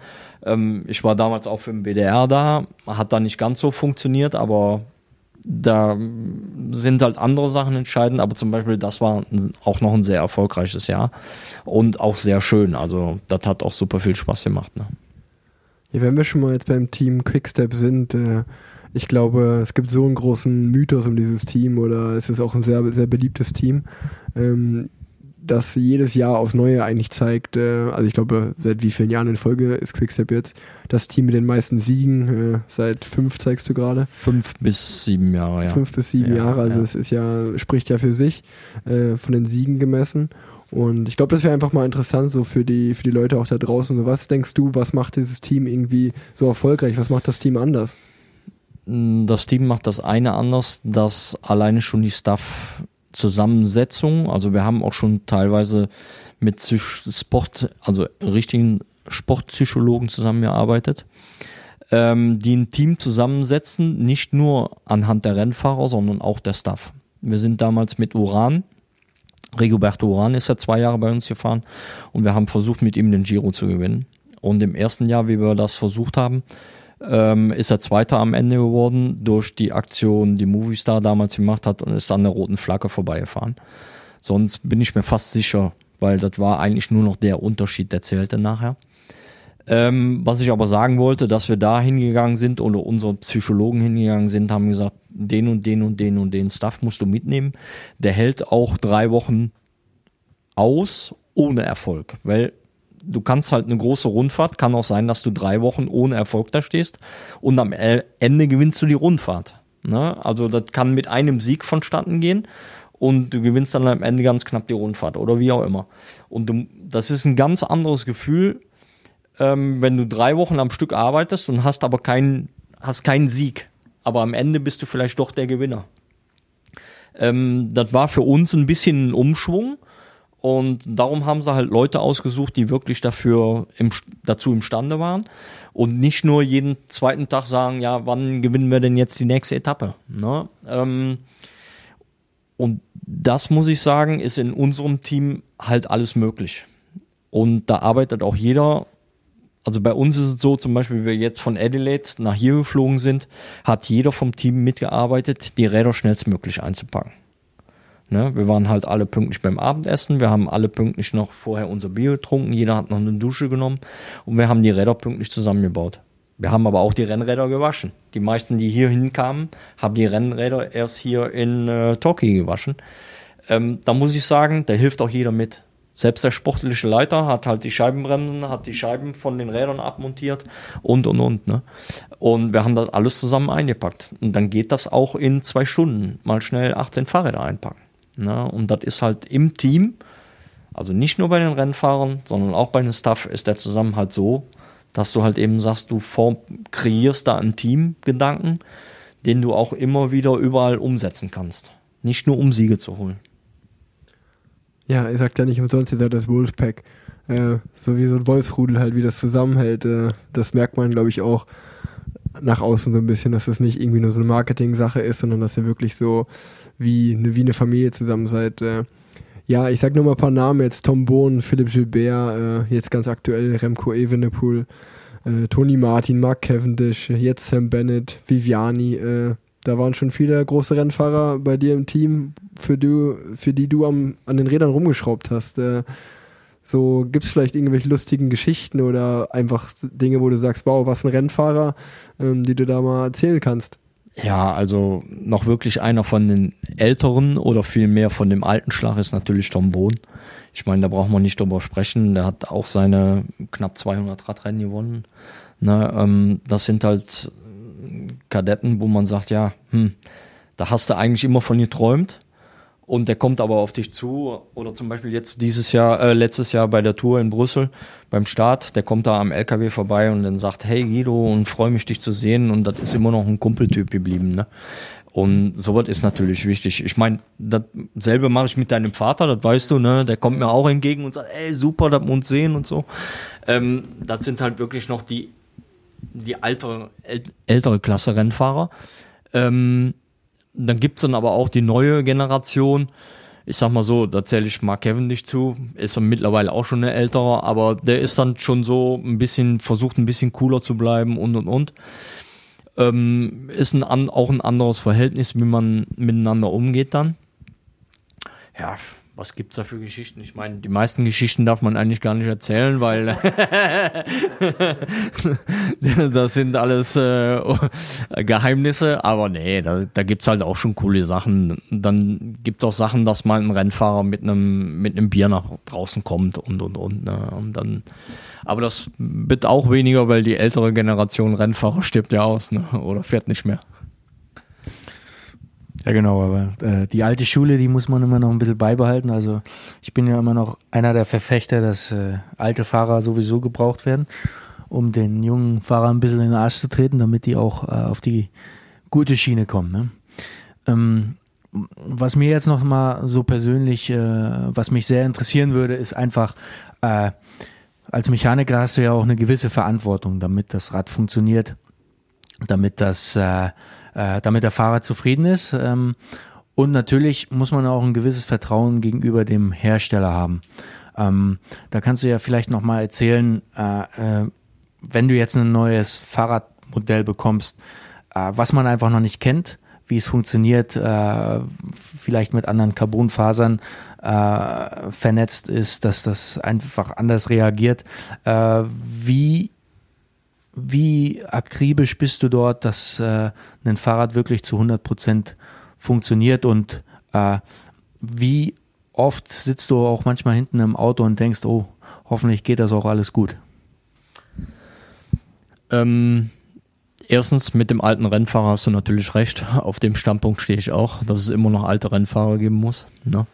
Ähm, ich war damals auch für den BDR da, hat da nicht ganz so funktioniert, aber da sind halt andere Sachen entscheidend, aber zum Beispiel das war auch noch ein sehr erfolgreiches Jahr und auch sehr schön. Also das hat auch super viel Spaß gemacht. Ne? Ja, wenn wir schon mal jetzt beim Team Quickstep sind, äh, ich glaube, es gibt so einen großen Mythos um dieses Team oder es ist auch ein sehr, sehr beliebtes Team. Ähm, das jedes Jahr aufs Neue eigentlich zeigt, äh, also ich glaube, seit wie vielen Jahren in Folge ist Quickstep jetzt das Team mit den meisten Siegen, äh, seit fünf zeigst du gerade. Fünf bis sieben Jahre, ja. Fünf bis sieben ja, Jahre, also es ist ja, spricht ja für sich, äh, von den Siegen gemessen. Und ich glaube, das wäre einfach mal interessant, so für die, für die Leute auch da draußen. So, was denkst du, was macht dieses Team irgendwie so erfolgreich? Was macht das Team anders? Das Team macht das eine anders, dass alleine schon die Staff Zusammensetzung. Also wir haben auch schon teilweise mit Sport, also richtigen Sportpsychologen zusammengearbeitet, ähm, die ein Team zusammensetzen, nicht nur anhand der Rennfahrer, sondern auch der Staff. Wir sind damals mit Uran, Rigoberto Uran ist ja zwei Jahre bei uns gefahren und wir haben versucht, mit ihm den Giro zu gewinnen. Und im ersten Jahr, wie wir das versucht haben, ähm, ist er Zweiter am Ende geworden durch die Aktion, die Movistar damals gemacht hat und ist an der roten Flagge vorbeigefahren. Sonst bin ich mir fast sicher, weil das war eigentlich nur noch der Unterschied, der zählte nachher. Ähm, was ich aber sagen wollte, dass wir da hingegangen sind oder unsere Psychologen hingegangen sind, haben gesagt, den und den und den und den Stuff musst du mitnehmen. Der hält auch drei Wochen aus ohne Erfolg, weil du kannst halt eine große Rundfahrt, kann auch sein, dass du drei Wochen ohne Erfolg da stehst und am Ende gewinnst du die Rundfahrt. Ne? Also das kann mit einem Sieg vonstatten gehen und du gewinnst dann am Ende ganz knapp die Rundfahrt oder wie auch immer. Und du, das ist ein ganz anderes Gefühl, ähm, wenn du drei Wochen am Stück arbeitest und hast aber keinen, hast keinen Sieg. Aber am Ende bist du vielleicht doch der Gewinner. Ähm, das war für uns ein bisschen ein Umschwung. Und darum haben sie halt Leute ausgesucht, die wirklich dafür im, dazu imstande waren. Und nicht nur jeden zweiten Tag sagen, ja, wann gewinnen wir denn jetzt die nächste Etappe? Ne? Ähm, und das muss ich sagen, ist in unserem Team halt alles möglich. Und da arbeitet auch jeder also bei uns ist es so, zum Beispiel, wie wir jetzt von Adelaide nach hier geflogen sind, hat jeder vom Team mitgearbeitet, die Räder schnellstmöglich einzupacken. Ne? Wir waren halt alle pünktlich beim Abendessen, wir haben alle pünktlich noch vorher unser Bier getrunken, jeder hat noch eine Dusche genommen und wir haben die Räder pünktlich zusammengebaut. Wir haben aber auch die Rennräder gewaschen. Die meisten, die hier hinkamen, haben die Rennräder erst hier in äh, Torquay gewaschen. Ähm, da muss ich sagen, da hilft auch jeder mit. Selbst der sportliche Leiter hat halt die Scheibenbremsen, hat die Scheiben von den Rädern abmontiert und und und. Ne? Und wir haben das alles zusammen eingepackt. Und dann geht das auch in zwei Stunden. Mal schnell 18 Fahrräder einpacken. Ne? Und das ist halt im Team, also nicht nur bei den Rennfahrern, sondern auch bei den Staff, ist der Zusammenhalt so, dass du halt eben sagst, du form, kreierst da einen Teamgedanken, den du auch immer wieder überall umsetzen kannst. Nicht nur um Siege zu holen. Ja, er sagt ja nicht umsonst, ihr seid das Wolfpack. Äh, so wie so ein Wolfsrudel halt, wie das zusammenhält. Äh, das merkt man, glaube ich, auch nach außen so ein bisschen, dass das nicht irgendwie nur so eine Marketing-Sache ist, sondern dass ihr wirklich so wie eine, wie eine Familie zusammen seid. Äh, ja, ich sag nur mal ein paar Namen jetzt. Tom Bohn, Philipp Gilbert, äh, jetzt ganz aktuell Remco Evenepoel, äh, Tony Martin, Mark Cavendish, jetzt Sam Bennett, Viviani, äh, da waren schon viele große Rennfahrer bei dir im Team, für, du, für die du am, an den Rädern rumgeschraubt hast. Äh, so gibt es vielleicht irgendwelche lustigen Geschichten oder einfach Dinge, wo du sagst, wow, was ein Rennfahrer, ähm, die du da mal erzählen kannst. Ja, also noch wirklich einer von den älteren oder vielmehr von dem alten Schlag ist natürlich Tom Bohn. Ich meine, da braucht man nicht drüber sprechen. Der hat auch seine knapp 200 Radrennen gewonnen. Ne, ähm, das sind halt Kadetten, wo man sagt, ja, hm, da hast du eigentlich immer von geträumt und der kommt aber auf dich zu oder zum Beispiel jetzt dieses Jahr, äh, letztes Jahr bei der Tour in Brüssel beim Start, der kommt da am LKW vorbei und dann sagt, hey Guido und freue mich dich zu sehen und das ist immer noch ein Kumpeltyp geblieben, ne? Und sowas ist natürlich wichtig. Ich meine, dasselbe mache ich mit deinem Vater, das weißt du, ne? Der kommt mir auch entgegen und sagt, ey, super, dass wir uns sehen und so. Ähm, das sind halt wirklich noch die die ältere, ältere Klasse Rennfahrer. Ähm, dann gibt's dann aber auch die neue Generation. Ich sag mal so, da zähle ich Mark Kevin nicht zu, ist er mittlerweile auch schon eine ältere, aber der ist dann schon so ein bisschen, versucht ein bisschen cooler zu bleiben und und und. Ähm, ist ein, auch ein anderes Verhältnis, wie man miteinander umgeht dann. Ja, was gibt's da für Geschichten? Ich meine, die meisten Geschichten darf man eigentlich gar nicht erzählen, weil das sind alles äh, Geheimnisse. Aber nee, da, da gibt's halt auch schon coole Sachen. Dann gibt's auch Sachen, dass mal ein Rennfahrer mit einem mit Bier nach draußen kommt und und und. Ne? Und dann, aber das wird auch weniger, weil die ältere Generation Rennfahrer stirbt ja aus ne? oder fährt nicht mehr. Ja, genau, aber äh, die alte Schule, die muss man immer noch ein bisschen beibehalten. Also ich bin ja immer noch einer der Verfechter, dass äh, alte Fahrer sowieso gebraucht werden, um den jungen Fahrern ein bisschen in den Arsch zu treten, damit die auch äh, auf die gute Schiene kommen. Ne? Ähm, was mir jetzt noch mal so persönlich, äh, was mich sehr interessieren würde, ist einfach, äh, als Mechaniker hast du ja auch eine gewisse Verantwortung, damit das Rad funktioniert, damit das äh, damit der Fahrer zufrieden ist. Ähm, und natürlich muss man auch ein gewisses Vertrauen gegenüber dem Hersteller haben. Ähm, da kannst du ja vielleicht noch mal erzählen, äh, äh, wenn du jetzt ein neues Fahrrad Modell bekommst, äh, was man einfach noch nicht kennt, wie es funktioniert, äh, vielleicht mit anderen Carbonfasern äh, vernetzt ist, dass das einfach anders reagiert. Äh, wie wie akribisch bist du dort, dass äh, ein Fahrrad wirklich zu 100 Prozent funktioniert und äh, wie oft sitzt du auch manchmal hinten im Auto und denkst, oh, hoffentlich geht das auch alles gut? Ähm, erstens, mit dem alten Rennfahrer hast du natürlich recht. Auf dem Standpunkt stehe ich auch, dass es immer noch alte Rennfahrer geben muss. Ne?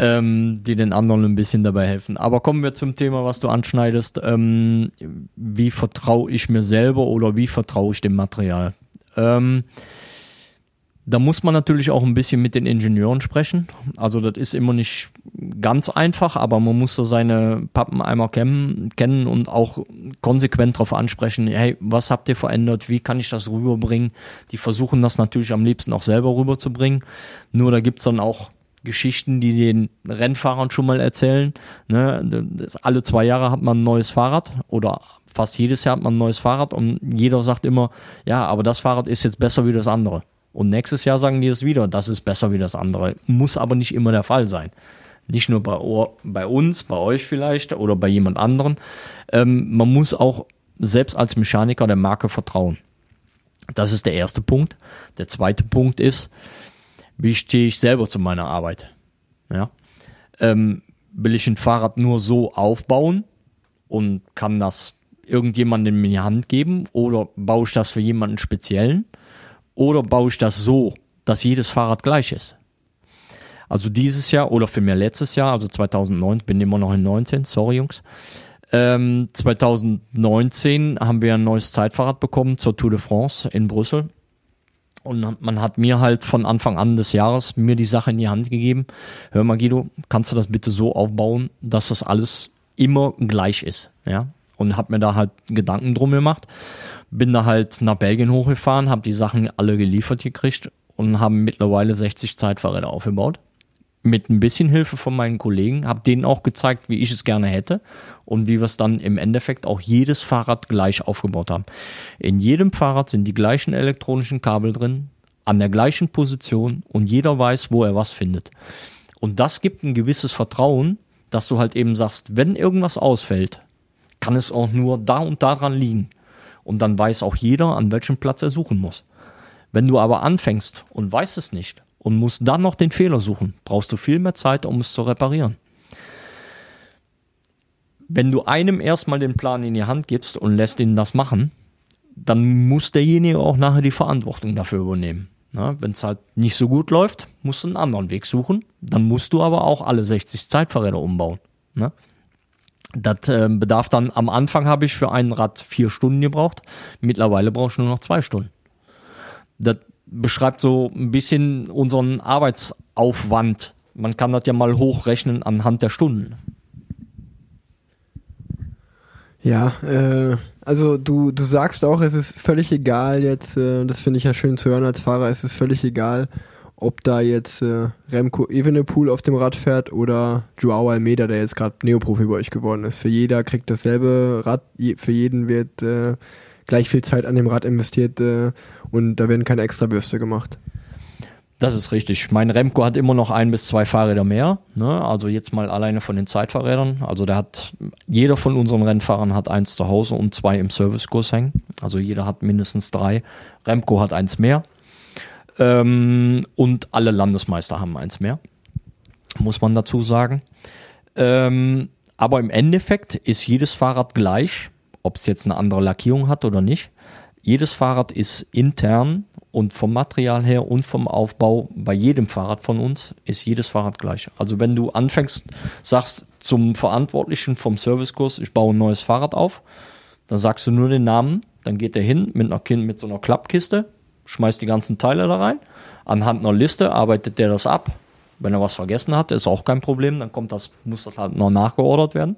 Ähm, die den anderen ein bisschen dabei helfen. Aber kommen wir zum Thema, was du anschneidest. Ähm, wie vertraue ich mir selber oder wie vertraue ich dem Material? Ähm, da muss man natürlich auch ein bisschen mit den Ingenieuren sprechen. Also das ist immer nicht ganz einfach, aber man muss da seine Pappeneimer kennen, kennen und auch konsequent darauf ansprechen, hey, was habt ihr verändert, wie kann ich das rüberbringen? Die versuchen das natürlich am liebsten auch selber rüberzubringen. Nur da gibt es dann auch Geschichten, die den Rennfahrern schon mal erzählen. Ne? Das, alle zwei Jahre hat man ein neues Fahrrad oder fast jedes Jahr hat man ein neues Fahrrad und jeder sagt immer, ja, aber das Fahrrad ist jetzt besser wie das andere. Und nächstes Jahr sagen die es wieder, das ist besser wie das andere. Muss aber nicht immer der Fall sein. Nicht nur bei, bei uns, bei euch vielleicht oder bei jemand anderen. Ähm, man muss auch selbst als Mechaniker der Marke vertrauen. Das ist der erste Punkt. Der zweite Punkt ist, wie stehe ich selber zu meiner Arbeit? Ja. Ähm, will ich ein Fahrrad nur so aufbauen und kann das irgendjemandem in die Hand geben oder baue ich das für jemanden speziellen oder baue ich das so, dass jedes Fahrrad gleich ist? Also dieses Jahr oder für mir letztes Jahr, also 2009, bin immer noch in 19, sorry Jungs. Ähm, 2019 haben wir ein neues Zeitfahrrad bekommen zur Tour de France in Brüssel und man hat mir halt von Anfang an des Jahres mir die Sache in die Hand gegeben. Hör mal, Guido, kannst du das bitte so aufbauen, dass das alles immer gleich ist, ja? Und hab mir da halt Gedanken drum gemacht. Bin da halt nach Belgien hochgefahren, hab die Sachen alle geliefert gekriegt und haben mittlerweile 60 Zeitfahrräder aufgebaut mit ein bisschen Hilfe von meinen Kollegen, habe denen auch gezeigt, wie ich es gerne hätte und wie wir es dann im Endeffekt auch jedes Fahrrad gleich aufgebaut haben. In jedem Fahrrad sind die gleichen elektronischen Kabel drin, an der gleichen Position und jeder weiß, wo er was findet. Und das gibt ein gewisses Vertrauen, dass du halt eben sagst, wenn irgendwas ausfällt, kann es auch nur da und daran liegen. Und dann weiß auch jeder, an welchem Platz er suchen muss. Wenn du aber anfängst und weißt es nicht und musst dann noch den Fehler suchen, brauchst du viel mehr Zeit, um es zu reparieren. Wenn du einem erstmal den Plan in die Hand gibst und lässt ihn das machen, dann muss derjenige auch nachher die Verantwortung dafür übernehmen. Wenn es halt nicht so gut läuft, musst du einen anderen Weg suchen. Dann musst du aber auch alle 60 Zeitfahrräder umbauen. Ne? Das äh, bedarf dann, am Anfang habe ich für ein Rad vier Stunden gebraucht. Mittlerweile brauchst du nur noch zwei Stunden. Das beschreibt so ein bisschen unseren Arbeitsaufwand. Man kann das ja mal hochrechnen anhand der Stunden. Ja, äh, also du, du sagst auch, es ist völlig egal jetzt, äh, das finde ich ja schön zu hören als Fahrer, es ist völlig egal, ob da jetzt äh, Remco Evenepoel auf dem Rad fährt oder Joao Almeida, der jetzt gerade Neoprofi bei euch geworden ist. Für jeder kriegt dasselbe Rad, für jeden wird äh, gleich viel Zeit an dem Rad investiert äh, und da werden keine extra Würste gemacht. Das ist richtig. Mein Remco hat immer noch ein bis zwei Fahrräder mehr. Ne? Also jetzt mal alleine von den Zeitfahrrädern. Also der hat, jeder von unseren Rennfahrern hat eins zu Hause und zwei im Servicekurs hängen. Also jeder hat mindestens drei. Remco hat eins mehr. Ähm, und alle Landesmeister haben eins mehr. Muss man dazu sagen. Ähm, aber im Endeffekt ist jedes Fahrrad gleich ob es jetzt eine andere Lackierung hat oder nicht. Jedes Fahrrad ist intern und vom Material her und vom Aufbau bei jedem Fahrrad von uns ist jedes Fahrrad gleich. Also wenn du anfängst, sagst zum Verantwortlichen vom Servicekurs, ich baue ein neues Fahrrad auf, dann sagst du nur den Namen, dann geht er hin mit einer kind mit so einer Klappkiste, schmeißt die ganzen Teile da rein, anhand einer Liste arbeitet der das ab. Wenn er was vergessen hat, ist auch kein Problem, dann kommt das, muss das halt noch nachgeordert werden.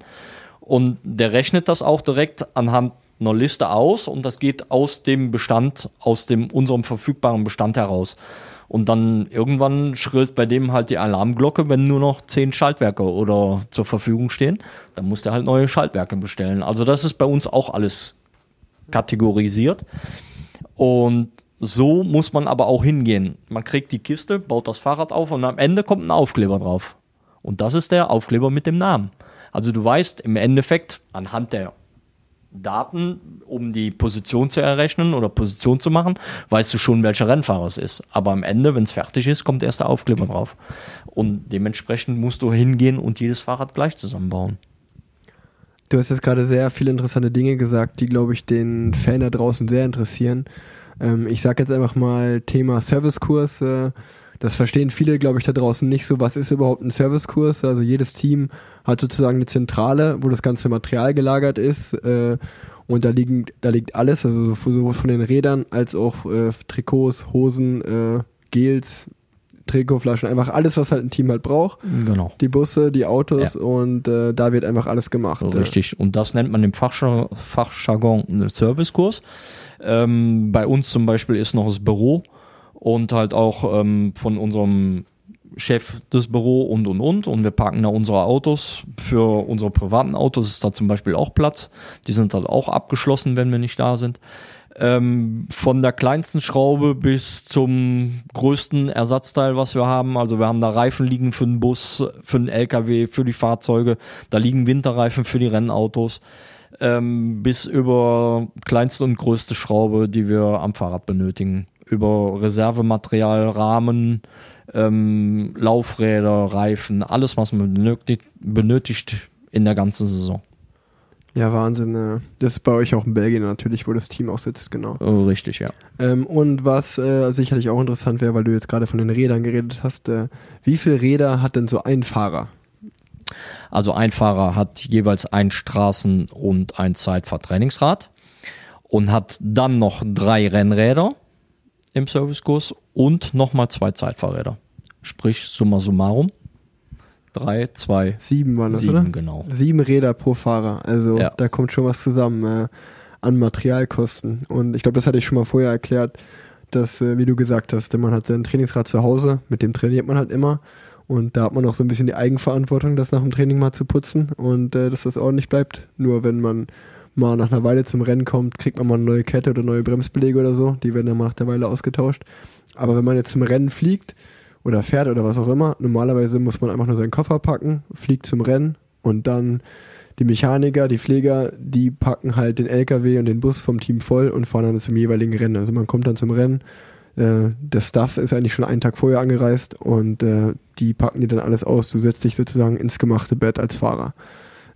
Und der rechnet das auch direkt anhand einer Liste aus und das geht aus dem Bestand, aus dem unserem verfügbaren Bestand heraus. Und dann irgendwann schrillt bei dem halt die Alarmglocke, wenn nur noch zehn Schaltwerke oder zur Verfügung stehen. Dann muss der halt neue Schaltwerke bestellen. Also das ist bei uns auch alles kategorisiert. Und so muss man aber auch hingehen. Man kriegt die Kiste, baut das Fahrrad auf und am Ende kommt ein Aufkleber drauf. Und das ist der Aufkleber mit dem Namen. Also du weißt im Endeffekt anhand der Daten, um die Position zu errechnen oder Position zu machen, weißt du schon, welcher Rennfahrer es ist. Aber am Ende, wenn es fertig ist, kommt erst der Aufkleber drauf. Und dementsprechend musst du hingehen und jedes Fahrrad gleich zusammenbauen. Du hast jetzt gerade sehr viele interessante Dinge gesagt, die, glaube ich, den Fan da draußen sehr interessieren. Ähm, ich sage jetzt einfach mal Thema Servicekurs. Äh, das verstehen viele, glaube ich, da draußen nicht so. Was ist überhaupt ein Servicekurs? Also jedes Team hat sozusagen eine Zentrale, wo das ganze Material gelagert ist. Äh, und da, liegen, da liegt alles, also sowohl von den Rädern als auch äh, Trikots, Hosen, äh, Gels, Trikotflaschen, einfach alles, was halt ein Team halt braucht. Genau. Die Busse, die Autos Ja. und äh, da wird einfach alles gemacht. Richtig. Und das nennt man im Fachjar- Fachjargon einen Servicekurs. Ähm, bei uns zum Beispiel ist noch das Büro und halt auch ähm, von unserem Chef das Büro und und und. Und wir parken da unsere Autos. Für unsere privaten Autos ist da zum Beispiel auch Platz. Die sind halt auch abgeschlossen, wenn wir nicht da sind. Ähm, von der kleinsten Schraube bis zum größten Ersatzteil, was wir haben. Also wir haben da Reifen liegen für den Bus, für den LKW, für die Fahrzeuge. Da liegen Winterreifen für die Rennautos. Ähm, bis über kleinste und größte Schraube, die wir am Fahrrad benötigen. Über Reservematerial, Rahmen, ähm, Laufräder, Reifen, alles, was man benötigt, benötigt in der ganzen Saison. Ja, Wahnsinn. Äh, das ist bei euch auch in Belgien natürlich, wo das Team auch sitzt, genau. Äh, Richtig, ja. Ähm, und was äh, sicherlich auch interessant wäre, weil du jetzt gerade von den Rädern geredet hast, äh, wie viele Räder hat denn so ein Fahrer? Also ein Fahrer hat jeweils ein Straßen- und ein Zeitfahrtrainingsrad und hat dann noch drei Rennräder im Servicekurs und nochmal zwei Zeitfahrräder. Sprich, summa summarum. Drei, zwei, Sieben waren das, sieben, oder? genau. Sieben Räder pro Fahrer. Also Ja. da kommt schon was zusammen äh, an Materialkosten. Und ich glaube, das hatte ich schon mal vorher erklärt, dass, äh, wie du gesagt hast, man hat sein Trainingsrad zu Hause, mit dem trainiert man halt immer. Und da hat man auch so ein bisschen die Eigenverantwortung, das nach dem Training mal zu putzen und äh, dass das ordentlich bleibt. Nur wenn man mal nach einer Weile zum Rennen kommt, kriegt man mal eine neue Kette oder neue Bremsbeläge oder so. Die werden dann nach der Weile ausgetauscht. Aber wenn man jetzt zum Rennen fliegt oder fährt oder was auch immer, normalerweise muss man einfach nur seinen Koffer packen, fliegt zum Rennen und dann die Mechaniker, die Pfleger, die packen halt den LKW und den Bus vom Team voll und fahren dann zum jeweiligen Rennen. Also man kommt dann zum Rennen, äh, der Staff ist eigentlich schon einen Tag vorher angereist und äh, die packen dir dann alles aus. Du setzt dich sozusagen ins gemachte Bett als Fahrer.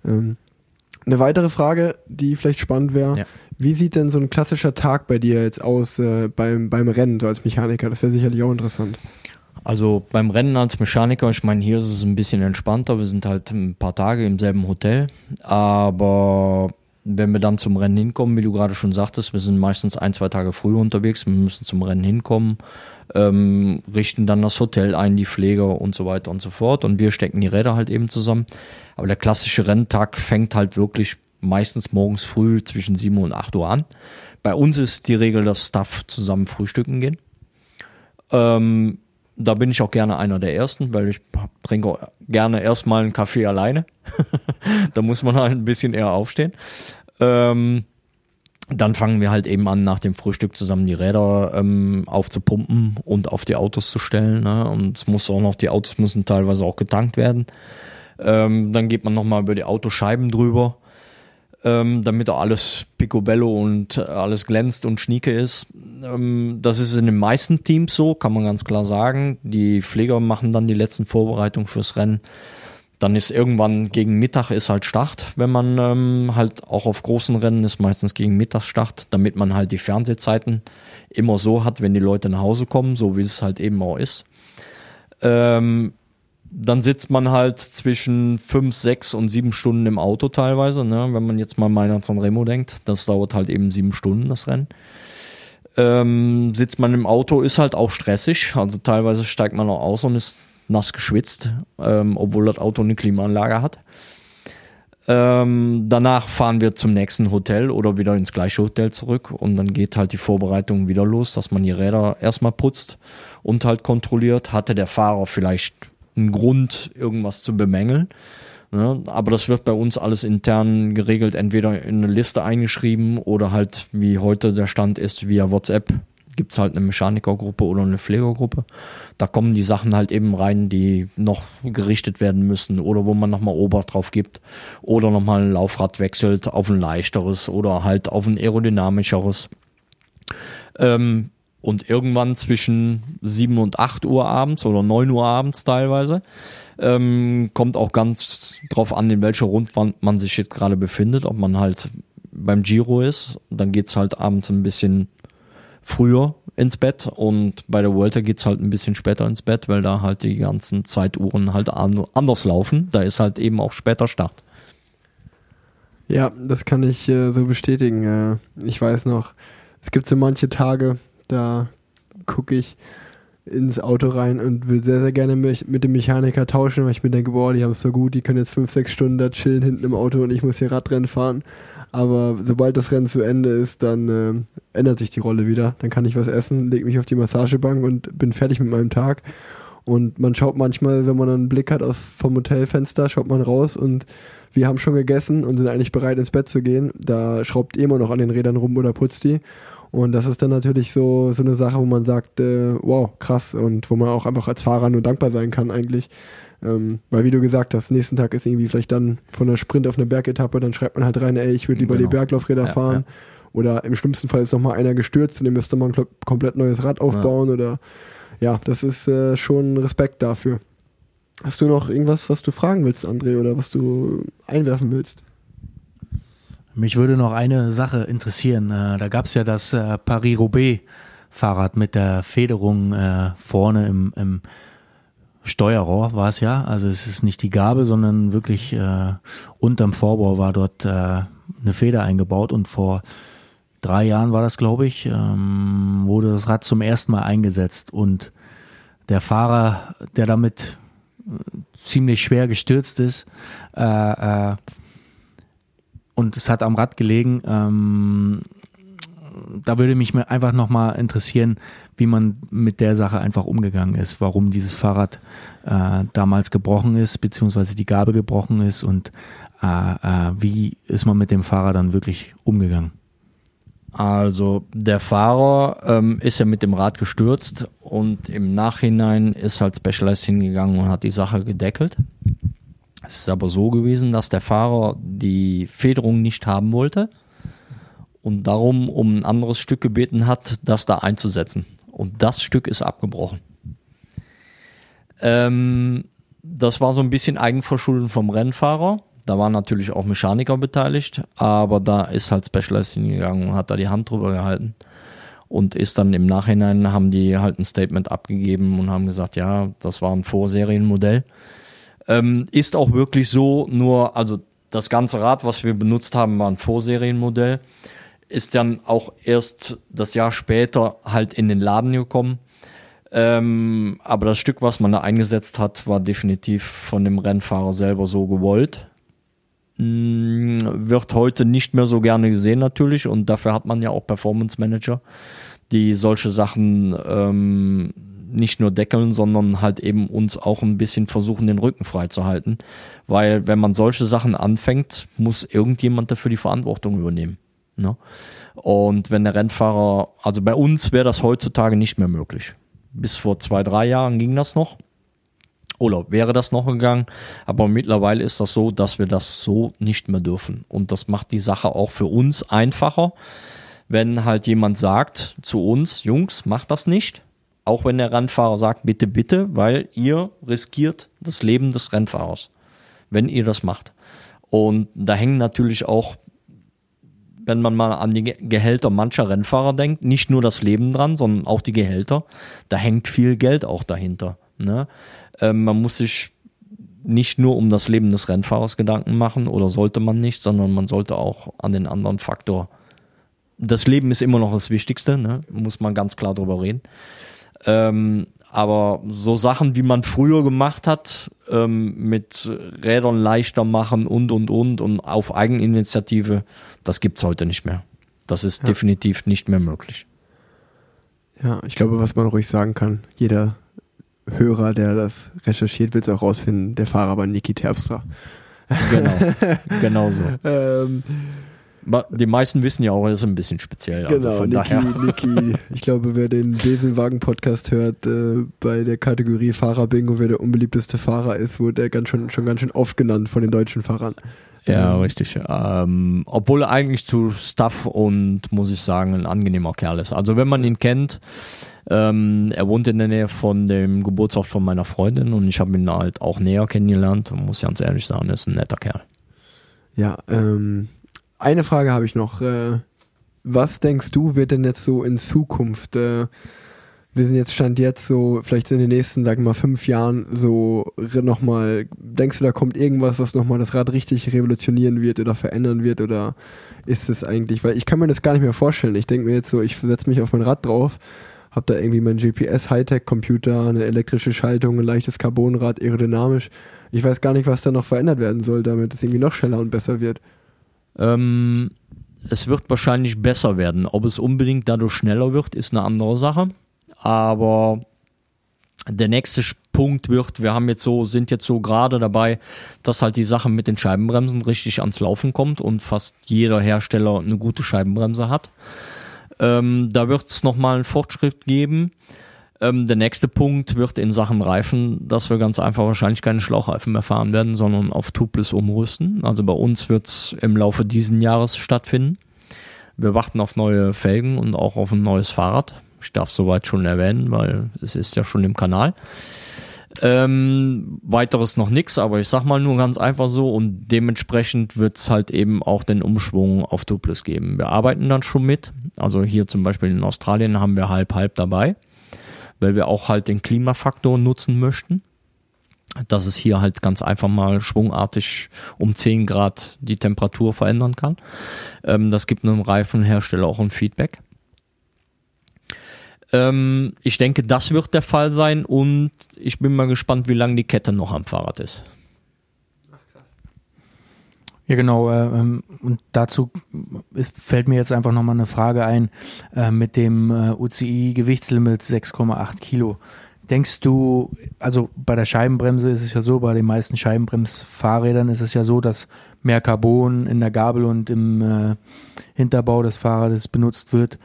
Ähm, eine weitere Frage, die vielleicht spannend wäre, Ja. wie sieht denn so ein klassischer Tag bei dir jetzt aus äh, beim, beim Rennen, so als Mechaniker? Das wäre sicherlich auch interessant. Also beim Rennen als Mechaniker, ich meine, hier ist es ein bisschen entspannter. Wir sind halt ein paar Tage im selben Hotel. Aber wenn wir dann zum Rennen hinkommen, wie du gerade schon sagtest, wir sind meistens ein, zwei Tage früher unterwegs. Wir müssen zum Rennen hinkommen, ähm, richten dann das Hotel ein, die Pfleger und so weiter und so fort. Und wir stecken die Räder halt eben zusammen. Aber der klassische Renntag fängt halt wirklich meistens morgens früh zwischen 7 und 8 Uhr an. Bei uns ist die Regel, dass Staff zusammen frühstücken gehen. Ähm, da bin ich auch gerne einer der Ersten, weil ich trinke gerne erstmal einen Kaffee alleine. da muss man halt ein bisschen eher aufstehen. Ähm, dann fangen wir halt eben an, nach dem Frühstück zusammen die Räder ähm, aufzupumpen und auf die Autos zu stellen. Ne? Und es muss auch noch, die Autos müssen teilweise auch getankt werden. Ähm, dann geht man nochmal über die Autoscheiben drüber, ähm, damit auch alles picobello und alles glänzt und schnieke ist. Ähm, das ist in den meisten Teams so, kann man ganz klar sagen. Die Pfleger machen dann die letzten Vorbereitungen fürs Rennen. Dann ist irgendwann gegen Mittag ist halt Start, wenn man ähm, halt auch auf großen Rennen ist, meistens gegen Mittag Start, damit man halt die Fernsehzeiten immer so hat, wenn die Leute nach Hause kommen, so wie es halt eben auch ist. Ähm, dann sitzt man halt zwischen fünf, sechs und sieben Stunden im Auto teilweise, ne? wenn man jetzt mal meiner San Remo denkt, das dauert halt eben sieben Stunden, das Rennen. Ähm, sitzt man im Auto, ist halt auch stressig, also teilweise steigt man auch aus und ist nass geschwitzt, ähm, obwohl das Auto eine Klimaanlage hat. Ähm, danach fahren wir zum nächsten Hotel oder wieder ins gleiche Hotel zurück und dann geht halt die Vorbereitung wieder los, dass man die Räder erstmal putzt und halt kontrolliert, hatte der Fahrer vielleicht einen Grund, irgendwas zu bemängeln. Ne? Aber das wird bei uns alles intern geregelt, entweder in eine Liste eingeschrieben oder halt, wie heute der Stand ist, via WhatsApp gibt es halt eine Mechanikergruppe oder eine Pflegergruppe. Da kommen die Sachen halt eben rein, die noch gerichtet werden müssen oder wo man nochmal Ober drauf gibt oder nochmal ein Laufrad wechselt auf ein leichteres oder halt auf ein aerodynamischeres. Ähm, und irgendwann zwischen 7 und 8 Uhr abends oder 9 Uhr abends teilweise ähm, kommt auch ganz drauf an, in welcher Rundwand man sich jetzt gerade befindet, ob man halt beim Giro ist. Dann geht es halt abends ein bisschen früher ins Bett und bei der Vuelta geht es halt ein bisschen später ins Bett, weil da halt die ganzen Zeituhren halt anders laufen. Da ist halt eben auch später Start. Ja, das kann ich äh, so bestätigen. Äh, ich weiß noch, es gibt so manche Tage, da gucke ich ins Auto rein und will sehr, sehr gerne mit dem Mechaniker tauschen, weil ich mir denke, boah, die haben es so gut, die können jetzt fünf, sechs Stunden da chillen hinten im Auto und ich muss hier Radrennen fahren. Aber sobald das Rennen zu Ende ist, dann äh, ändert sich die Rolle wieder. Dann kann ich was essen, lege mich auf die Massagebank und bin fertig mit meinem Tag. Und man schaut manchmal, wenn man einen Blick hat aus, vom Hotelfenster, schaut man raus und wir haben schon gegessen und sind eigentlich bereit ins Bett zu gehen. Da schraubt immer noch an den Rädern rum oder putzt die. Und das ist dann natürlich so, so eine Sache, wo man sagt, äh, wow, krass und wo man auch einfach als Fahrer nur dankbar sein kann eigentlich. Ähm, weil wie du gesagt hast, nächsten Tag ist irgendwie vielleicht dann von der Sprint auf eine Bergetappe, dann schreibt man halt rein, ey, ich würde lieber genau. die Berglaufräder ja, fahren. Ja. Oder im schlimmsten Fall ist nochmal einer gestürzt und dem müsste man ein komplett neues Rad aufbauen. Ja. Oder ja, das ist äh, schon Respekt dafür. Hast du noch irgendwas, was du fragen willst, André, oder was du einwerfen willst? Mich würde noch eine Sache interessieren. Äh, da gab es ja das äh, Paris-Roubaix-Fahrrad mit der Federung äh, vorne im, im Steuerrohr war es ja. Also es ist nicht die Gabe, sondern wirklich äh, unterm Vorbau war dort äh, eine Feder eingebaut und vor drei Jahren war das, glaube ich, ähm, wurde das Rad zum ersten Mal eingesetzt und der Fahrer, der damit ziemlich schwer gestürzt ist, äh, äh, und es hat am Rad gelegen. Ähm, da würde mich einfach nochmal interessieren, wie man mit der Sache einfach umgegangen ist, warum dieses Fahrrad äh, damals gebrochen ist, beziehungsweise die Gabel gebrochen ist und äh, äh, wie ist man mit dem Fahrer dann wirklich umgegangen? Also der Fahrer ähm, ist ja mit dem Rad gestürzt und im Nachhinein ist halt Specialized hingegangen und hat die Sache gedeckelt. Es ist aber so gewesen, dass der Fahrer die Federung nicht haben wollte und darum um ein anderes Stück gebeten hat, das da einzusetzen. Und das Stück ist abgebrochen. Ähm, das war so ein bisschen Eigenverschulden vom Rennfahrer. Da waren natürlich auch Mechaniker beteiligt, aber da ist halt Specialized hingegangen und hat da die Hand drüber gehalten und ist dann im Nachhinein haben die halt ein Statement abgegeben und haben gesagt, ja, das war ein Vorserienmodell. Ähm, ist auch wirklich so, nur, also das ganze Rad, was wir benutzt haben, war ein Vorserienmodell. Ist dann auch erst das Jahr später halt in den Laden gekommen. Ähm, aber das Stück, was man da eingesetzt hat, war definitiv von dem Rennfahrer selber so gewollt. Hm, wird heute nicht mehr so gerne gesehen natürlich und dafür hat man ja auch Performance Manager, die solche Sachen ähm, nicht nur deckeln, sondern halt eben uns auch ein bisschen versuchen, den Rücken frei zu halten. Weil wenn man solche Sachen anfängt, muss irgendjemand dafür die Verantwortung übernehmen. Ne? Und wenn der Rennfahrer, also bei uns wäre das heutzutage nicht mehr möglich. Bis vor zwei, drei Jahren ging das noch. Oder wäre das noch gegangen. Aber mittlerweile ist das so, dass wir das so nicht mehr dürfen. Und das macht die Sache auch für uns einfacher, wenn halt jemand sagt zu uns, Jungs, macht das nicht auch wenn der Rennfahrer sagt, bitte, bitte, weil ihr riskiert das Leben des Rennfahrers, wenn ihr das macht. Und da hängen natürlich auch, wenn man mal an die Gehälter mancher Rennfahrer denkt, nicht nur das Leben dran, sondern auch die Gehälter. Da hängt viel Geld auch dahinter. Ne? Ähm, man muss sich nicht nur um das Leben des Rennfahrers Gedanken machen oder sollte man nicht, sondern man sollte auch an den anderen Faktor. Das Leben ist immer noch das Wichtigste, ne? muss man ganz klar drüber reden. Ähm, aber so Sachen, wie man früher gemacht hat, ähm, mit Rädern leichter machen und und und und auf Eigeninitiative, das gibt's heute nicht mehr. Das ist ja. definitiv nicht mehr möglich. Ja, ich glaube, was man ruhig sagen kann, jeder Hörer, der das recherchiert, wird es auch rausfinden, der Fahrer war Niki Terpstra. Genau, genau so. Ähm, Die meisten wissen ja auch, das ist ein bisschen speziell. also genau, von Niki. Niki, ich glaube, wer den Beselwagen-Podcast hört, äh, bei der Kategorie Fahrer-Bingo, wer der unbeliebteste Fahrer ist, wurde er ganz schon, schon ganz schön oft genannt von den deutschen Fahrern. Ja, Ähm, richtig. Ähm, obwohl er eigentlich zu Stuff und, muss ich sagen, ein angenehmer Kerl ist. Also wenn man ihn kennt, ähm, er wohnt in der Nähe von dem Geburtsort von meiner Freundin und ich habe ihn halt auch näher kennengelernt und muss ganz ehrlich sagen, er ist ein netter Kerl. Ja, ähm, eine Frage habe ich noch. Äh, was denkst du, wird denn jetzt so in Zukunft, äh, wir sind jetzt Stand jetzt so, vielleicht in den nächsten, sagen wir mal, fünf Jahren so nochmal, denkst du, da kommt irgendwas, was nochmal das Rad richtig revolutionieren wird oder verändern wird oder ist es eigentlich, weil ich kann mir das gar nicht mehr vorstellen. Ich denke mir jetzt so, ich setze mich auf mein Rad drauf, habe da irgendwie mein GPS Hightech-Computer, eine elektrische Schaltung, ein leichtes Carbonrad, aerodynamisch. Ich weiß gar nicht, was da noch verändert werden soll, damit es irgendwie noch schneller und besser wird. Ähm, es wird wahrscheinlich besser werden. Ob es unbedingt dadurch schneller wird, ist eine andere Sache. Aber der nächste Punkt wird, wir haben jetzt so, sind jetzt so gerade dabei, dass halt die Sache mit den Scheibenbremsen richtig ans Laufen kommt und fast jeder Hersteller eine gute Scheibenbremse hat. Ähm, da wird es nochmal einen Fortschritt geben. Ähm, der nächste Punkt wird in Sachen Reifen, dass wir ganz einfach wahrscheinlich keine Schlauchreifen mehr fahren werden, sondern auf Tubeless umrüsten. Also bei uns wird es im Laufe diesen Jahres stattfinden. Wir warten auf neue Felgen und auch auf ein neues Fahrrad. Ich darf soweit schon erwähnen, weil es ist ja schon im Kanal. Ähm, weiteres noch nix, aber ich sag mal nur ganz einfach so und dementsprechend wird es halt eben auch den Umschwung auf Tubeless geben. Wir arbeiten dann schon mit. Also hier zum Beispiel in Australien haben wir halb halb dabei, weil wir auch halt den Klimafaktor nutzen möchten. Dass es hier halt ganz einfach mal schwungartig um 10 Grad die Temperatur verändern kann. Ähm, das gibt einem Reifenhersteller auch ein Feedback. Ähm, ich denke, das wird der Fall sein und ich bin mal gespannt, wie lange die Kette noch am Fahrrad ist. Ja, genau. Äh, ähm, und dazu ist, fällt mir jetzt einfach nochmal eine Frage ein äh, mit dem äh, UCI-Gewichtslimit 6,8 Kilo. Denkst du, also bei der Scheibenbremse ist es ja so, bei den meisten Scheibenbremsfahrrädern ist es ja so, dass mehr Carbon in der Gabel und im äh, Hinterbau des Fahrrades benutzt wird.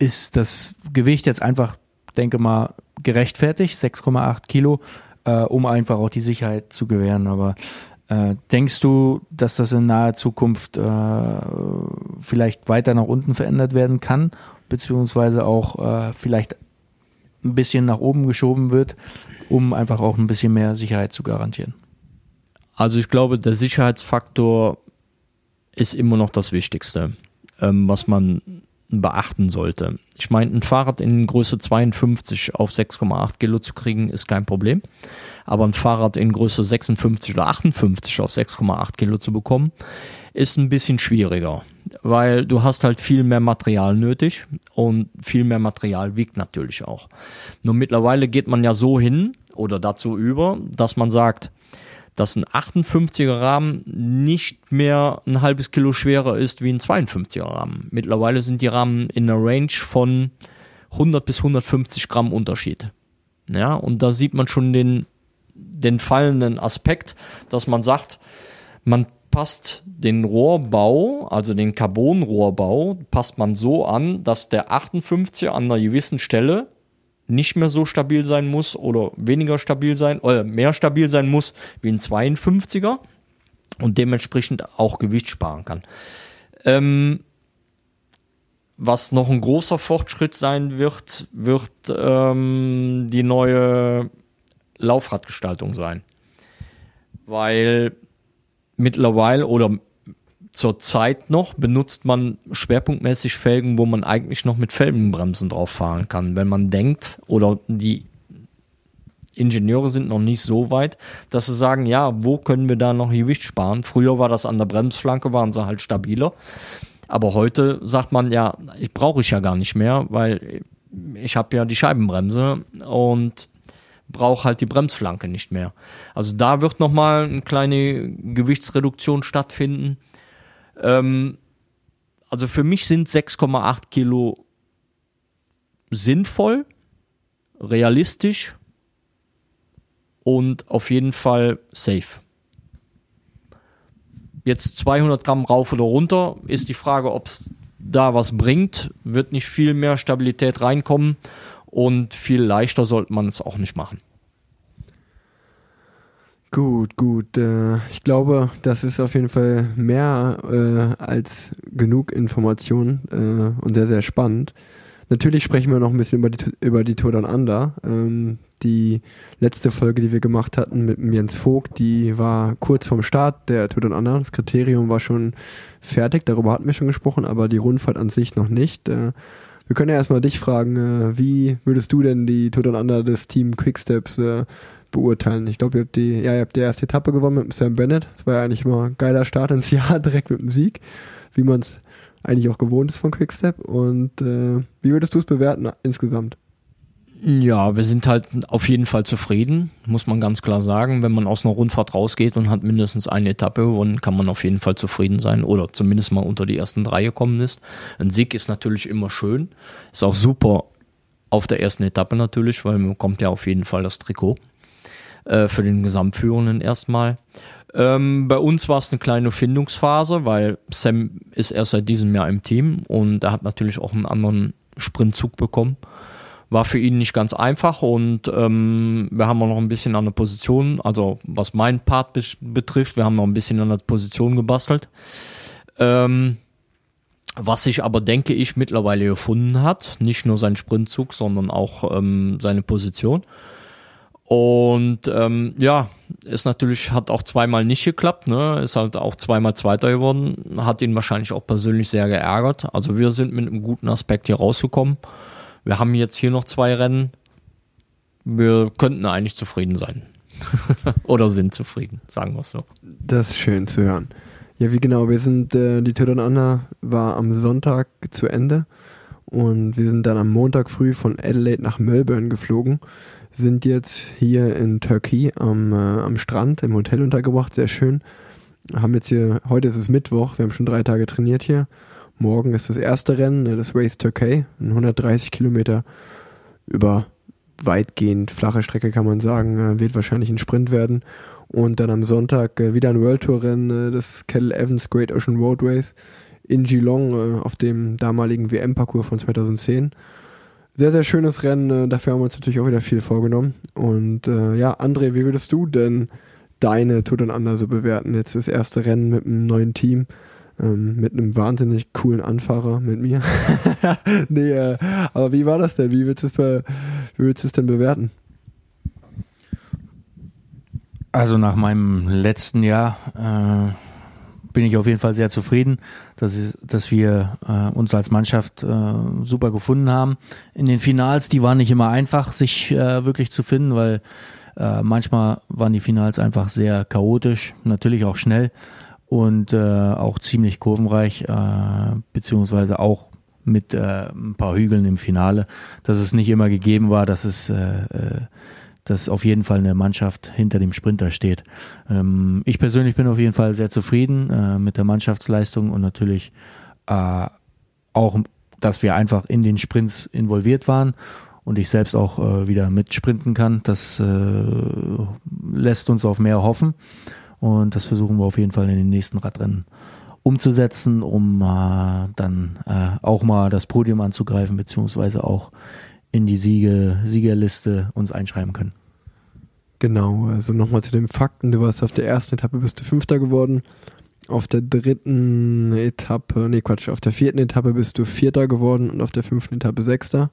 Ist das Gewicht jetzt einfach, denke mal, gerechtfertigt, 6,8 Kilo, äh, um einfach auch die Sicherheit zu gewähren. Aber äh, denkst du, dass das in naher Zukunft äh, vielleicht weiter nach unten verändert werden kann, beziehungsweise auch äh, vielleicht ein bisschen nach oben geschoben wird, um einfach auch ein bisschen mehr Sicherheit zu garantieren? Also ich glaube, der Sicherheitsfaktor ist immer noch das Wichtigste, ähm, was man beachten sollte. Ich meine, ein Fahrrad in Größe 52 auf 6,8 Kilo zu kriegen, ist kein Problem. Aber ein Fahrrad in Größe 56 oder 58 auf 6,8 Kilo zu bekommen, ist ein bisschen schwieriger, weil du hast halt viel mehr Material nötig und viel mehr Material wiegt natürlich auch. Nur mittlerweile geht man ja so hin oder dazu über, dass man sagt, dass ein 58er Rahmen nicht mehr ein halbes Kilo schwerer ist wie ein 52er Rahmen. Mittlerweile sind die Rahmen in einer Range von 100 bis 150 Gramm Unterschied. Ja, und da sieht man schon den, den fallenden Aspekt, dass man sagt, man passt den Rohrbau, also den Carbonrohrbau, passt man so an, dass der 58er an einer gewissen Stelle nicht mehr so stabil sein muss oder weniger stabil sein oder mehr stabil sein muss wie ein 52er und dementsprechend auch Gewicht sparen kann. Ähm, was noch ein großer Fortschritt sein wird, wird ähm, die neue Laufradgestaltung sein. Weil mittlerweile oder zur Zeit noch benutzt man schwerpunktmäßig Felgen, wo man eigentlich noch mit Felgenbremsen drauf fahren kann. Wenn man denkt oder die Ingenieure sind noch nicht so weit, dass sie sagen, ja, wo können wir da noch Gewicht sparen? Früher war das an der Bremsflanke, waren sie halt stabiler. Aber heute sagt man, ja, ich brauche ich ja gar nicht mehr, weil ich habe ja die Scheibenbremse und brauche halt die Bremsflanke nicht mehr. Also da wird nochmal eine kleine Gewichtsreduktion stattfinden. Ähm, also für mich sind 6,8 Kilo sinnvoll, realistisch und auf jeden Fall safe. Jetzt 200 Gramm rauf oder runter ist die Frage, ob es da was bringt. Wird nicht viel mehr Stabilität reinkommen und viel leichter sollte man es auch nicht machen. Gut, gut. Äh, ich glaube, das ist auf jeden Fall mehr äh, als genug Informationen äh, und sehr, sehr spannend. Natürlich sprechen wir noch ein bisschen über die, über die Tour Down Under. Ähm, die letzte Folge, die wir gemacht hatten mit Jens Vogt, die war kurz vorm Start der Tour Down Under. Das Kriterium war schon fertig, darüber hatten wir schon gesprochen, aber die Rundfahrt an sich noch nicht. Äh, wir können ja erstmal dich fragen, äh, wie würdest du denn die Tour Down Under des Team Quicksteps äh, beurteilen. Ich glaube, ihr habt die, ja, ihr habt die erste Etappe gewonnen mit Sam Bennett. Das war ja eigentlich immer ein geiler Start ins Jahr, direkt mit dem Sieg, wie man es eigentlich auch gewohnt ist von Quickstep. Und äh, wie würdest du es bewerten insgesamt? Ja, wir sind halt auf jeden Fall zufrieden, muss man ganz klar sagen. Wenn man aus einer Rundfahrt rausgeht und hat mindestens eine Etappe gewonnen, kann man auf jeden Fall zufrieden sein oder zumindest mal unter die ersten drei gekommen ist. Ein Sieg ist natürlich immer schön, ist auch super auf der ersten Etappe natürlich, weil man bekommt ja auf jeden Fall das Trikot äh, für den Gesamtführenden erstmal. Ähm, bei uns war es eine kleine Findungsphase, weil Sam ist erst seit diesem Jahr im Team und er hat natürlich auch einen anderen Sprintzug bekommen. War für ihn nicht ganz einfach und ähm, wir haben auch noch ein bisschen an der Position, also was meinen Part be betrifft, wir haben noch ein bisschen an der Position gebastelt. Ähm, was sich aber, denke ich, mittlerweile gefunden hat. Nicht nur sein Sprintzug, sondern auch ähm, seine Position. Und ähm, ja, ist natürlich, hat auch zweimal nicht geklappt, ne? Ist halt auch zweimal Zweiter geworden, hat ihn wahrscheinlich auch persönlich sehr geärgert. Also wir sind mit einem guten Aspekt hier rausgekommen. Wir haben jetzt hier noch zwei Rennen. Wir könnten eigentlich zufrieden sein. Oder sind zufrieden, sagen wir es so. Das ist schön zu hören. Ja, wie genau, wir sind, äh, die Tour Anna war am Sonntag zu Ende und wir sind dann am Montag früh von Adelaide nach Melbourne geflogen sind jetzt hier in Turkey am, äh, am Strand im Hotel untergebracht, sehr schön. Haben jetzt hier, heute ist es Mittwoch, wir haben schon drei Tage trainiert hier. Morgen ist das erste Rennen, äh, das Race Turkey, 130 Kilometer über weitgehend flache Strecke kann man sagen, äh, wird wahrscheinlich ein Sprint werden. Und dann am Sonntag äh, wieder ein World Tour Rennen, das Kettle Evans Great Ocean Road Race in Geelong auf dem damaligen WM-Parcours von 2010 sehr, sehr schönes Rennen. Äh, dafür haben wir uns natürlich auch wieder viel vorgenommen. Und äh, ja, André, wie würdest du denn deine Tour Under so bewerten? Jetzt das erste Rennen mit einem neuen Team, ähm, mit einem wahnsinnig coolen Anfahrer, mit mir. nee, äh, aber wie war das denn? Wie willst du es denn bewerten? Also nach meinem letzten Jahr äh, bin ich auf jeden Fall sehr zufrieden, dass, dass wir äh, uns als Mannschaft äh, super gefunden haben. In den Finals, die waren nicht immer einfach, sich äh, wirklich zu finden, weil äh, manchmal waren die Finals einfach sehr chaotisch, natürlich auch schnell und äh, auch ziemlich kurvenreich, äh, beziehungsweise auch mit äh, ein paar Hügeln im Finale, dass es nicht immer gegeben war, dass es äh, äh, dass auf jeden Fall eine Mannschaft hinter dem Sprinter steht. Ähm, ich persönlich bin auf jeden Fall sehr zufrieden äh, mit der Mannschaftsleistung und natürlich äh, auch, dass wir einfach in den Sprints involviert waren und ich selbst auch äh, wieder mitsprinten kann. Das äh, lässt uns auf mehr hoffen und das versuchen wir auf jeden Fall in den nächsten Radrennen umzusetzen, um äh, dann äh, auch mal das Podium anzugreifen, beziehungsweise auch in die Siege, Siegerliste uns einschreiben können. Genau, also nochmal zu den Fakten. Du warst auf der ersten Etappe bist du Fünfter geworden. Auf der dritten Etappe, nee Quatsch, auf der vierten Etappe bist du Vierter geworden und auf der fünften Etappe Sechster.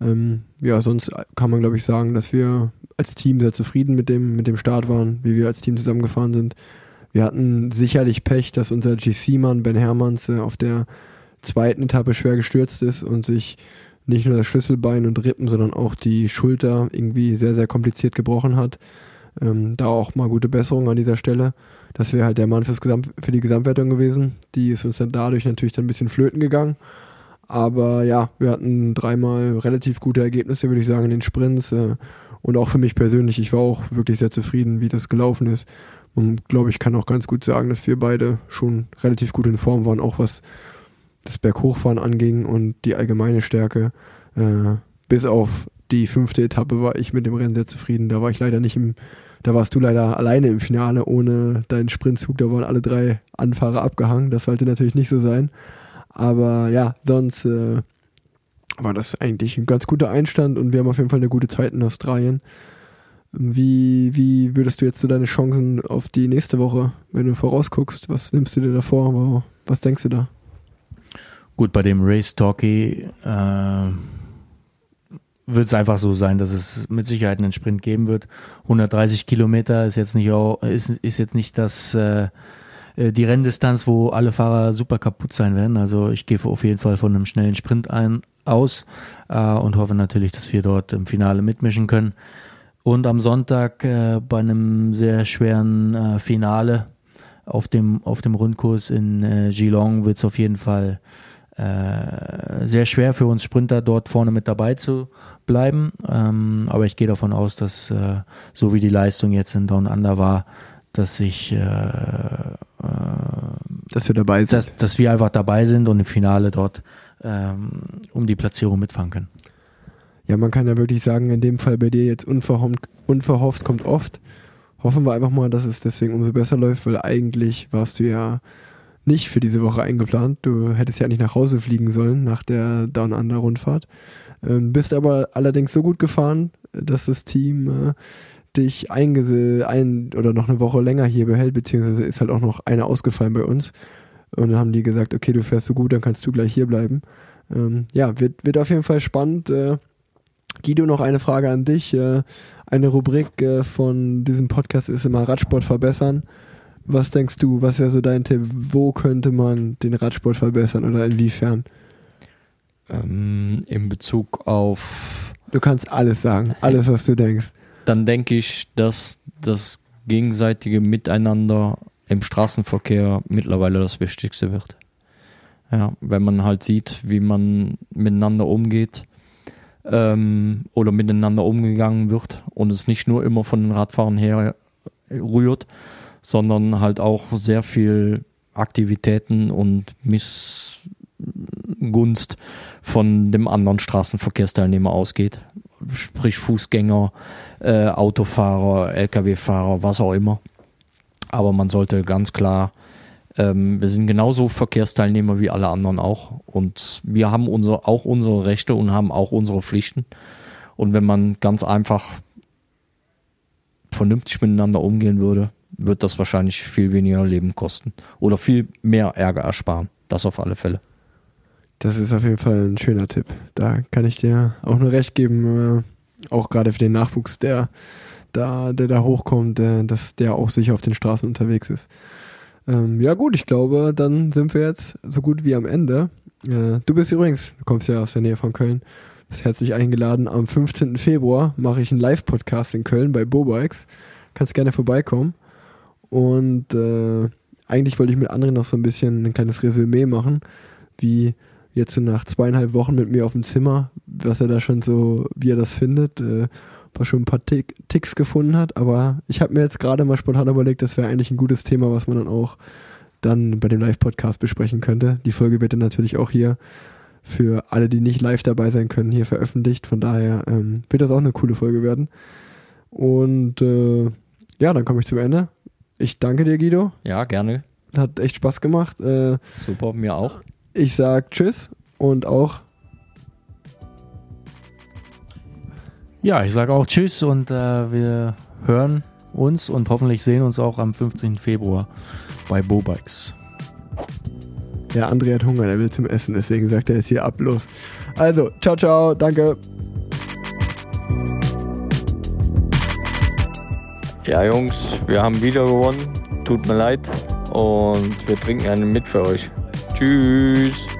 Ähm, ja, sonst kann man glaube ich sagen, dass wir als Team sehr zufrieden mit dem, mit dem Start waren, wie wir als Team zusammengefahren sind. Wir hatten sicherlich Pech, dass unser GC-Mann Ben Hermanns äh, auf der zweiten Etappe schwer gestürzt ist und sich nicht nur das Schlüsselbein und Rippen, sondern auch die Schulter irgendwie sehr, sehr kompliziert gebrochen hat. Ähm, da auch mal gute Besserung an dieser Stelle. Das wäre halt der Mann fürs Gesamt, für die Gesamtwertung gewesen. Die ist uns dann dadurch natürlich dann ein bisschen flöten gegangen. Aber ja, wir hatten dreimal relativ gute Ergebnisse, würde ich sagen, in den Sprints. Äh, und auch für mich persönlich, ich war auch wirklich sehr zufrieden, wie das gelaufen ist. Und glaube ich, kann auch ganz gut sagen, dass wir beide schon relativ gut in Form waren, auch was das Berghochfahren anging und die allgemeine Stärke. Äh, bis auf die fünfte Etappe war ich mit dem Rennen sehr zufrieden. Da war ich leider nicht im Da warst du leider alleine im Finale ohne deinen Sprintzug. Da waren alle drei Anfahrer abgehangen. Das sollte natürlich nicht so sein. Aber ja, sonst äh, war das eigentlich ein ganz guter Einstand und wir haben auf jeden Fall eine gute Zeit in Australien. Wie, wie würdest du jetzt so deine Chancen auf die nächste Woche, wenn du vorausguckst? Was nimmst du dir da vor? Was denkst du da? Gut, bei dem Race Talkie äh, wird es einfach so sein, dass es mit Sicherheit einen Sprint geben wird. 130 Kilometer ist jetzt nicht auch, ist, ist jetzt nicht das äh, äh, die Renndistanz, wo alle Fahrer super kaputt sein werden. Also ich gehe auf jeden Fall von einem schnellen Sprint ein, aus äh, und hoffe natürlich, dass wir dort im Finale mitmischen können. Und am Sonntag äh, bei einem sehr schweren äh, Finale auf dem, auf dem Rundkurs in äh, Geelong wird es auf jeden Fall äh, sehr schwer für uns Sprinter dort vorne mit dabei zu bleiben. Ähm, aber ich gehe davon aus, dass äh, so wie die Leistung jetzt in Down Under war, dass ich, äh, äh, dass wir dabei sind, dass, dass wir einfach dabei sind und im Finale dort ähm, um die Platzierung mitfahren können. Ja, man kann ja wirklich sagen, in dem Fall bei dir jetzt unverhofft, unverhofft kommt oft. Hoffen wir einfach mal, dass es deswegen umso besser läuft, weil eigentlich warst du ja nicht für diese Woche eingeplant. Du hättest ja nicht nach Hause fliegen sollen nach der Down Under Rundfahrt. Ähm, bist aber allerdings so gut gefahren, dass das Team äh, dich eingese ein oder noch eine Woche länger hier behält, beziehungsweise ist halt auch noch eine ausgefallen bei uns. Und dann haben die gesagt, okay, du fährst so gut, dann kannst du gleich hier bleiben. Ähm, ja, wird, wird auf jeden Fall spannend. Äh, Guido, noch eine Frage an dich. Äh, eine Rubrik äh, von diesem Podcast ist immer Radsport verbessern. Was denkst du, was wäre so dein Tipp? Wo könnte man den Radsport verbessern oder inwiefern? Ähm, in Bezug auf. Du kannst alles sagen, alles, was du denkst. Dann denke ich, dass das gegenseitige Miteinander im Straßenverkehr mittlerweile das Wichtigste wird. Ja, wenn man halt sieht, wie man miteinander umgeht ähm, oder miteinander umgegangen wird und es nicht nur immer von den Radfahrern her rührt, sondern halt auch sehr viel Aktivitäten und Missgunst von dem anderen Straßenverkehrsteilnehmer ausgeht. Sprich Fußgänger, äh, Autofahrer, Lkw-Fahrer, was auch immer. Aber man sollte ganz klar, ähm, wir sind genauso Verkehrsteilnehmer wie alle anderen auch. Und wir haben unsere, auch unsere Rechte und haben auch unsere Pflichten. Und wenn man ganz einfach vernünftig miteinander umgehen würde, wird das wahrscheinlich viel weniger Leben kosten oder viel mehr Ärger ersparen. Das auf alle Fälle. Das ist auf jeden Fall ein schöner Tipp. Da kann ich dir auch nur recht geben, äh, auch gerade für den Nachwuchs, der da, der da hochkommt, äh, dass der auch sicher auf den Straßen unterwegs ist. Ähm, ja gut, ich glaube, dann sind wir jetzt so gut wie am Ende. Äh, du bist übrigens, du kommst ja aus der Nähe von Köln, bist herzlich eingeladen. Am 15. Februar mache ich einen Live-Podcast in Köln bei Bobikes. Kannst gerne vorbeikommen. Und äh, eigentlich wollte ich mit anderen noch so ein bisschen ein kleines Resümee machen, wie jetzt so nach zweieinhalb Wochen mit mir auf dem Zimmer, was er da schon so, wie er das findet, äh, was schon ein paar Tick, Ticks gefunden hat. Aber ich habe mir jetzt gerade mal spontan überlegt, das wäre eigentlich ein gutes Thema, was man dann auch dann bei dem Live-Podcast besprechen könnte. Die Folge wird dann natürlich auch hier für alle, die nicht live dabei sein können, hier veröffentlicht. Von daher ähm, wird das auch eine coole Folge werden. Und äh, ja, dann komme ich zum Ende. Ich danke dir, Guido. Ja, gerne. Hat echt Spaß gemacht. Äh, Super, mir auch. Ich sag Tschüss und auch. Ja, ich sage auch Tschüss und äh, wir hören uns und hoffentlich sehen uns auch am 15. Februar bei Bobikes. Ja, André hat Hunger, er will zum Essen, deswegen sagt er jetzt hier ab los. Also, ciao, ciao, danke. Ja, Jungs, wir haben wieder gewonnen. Tut mir leid. Und wir trinken einen mit für euch. Tschüss.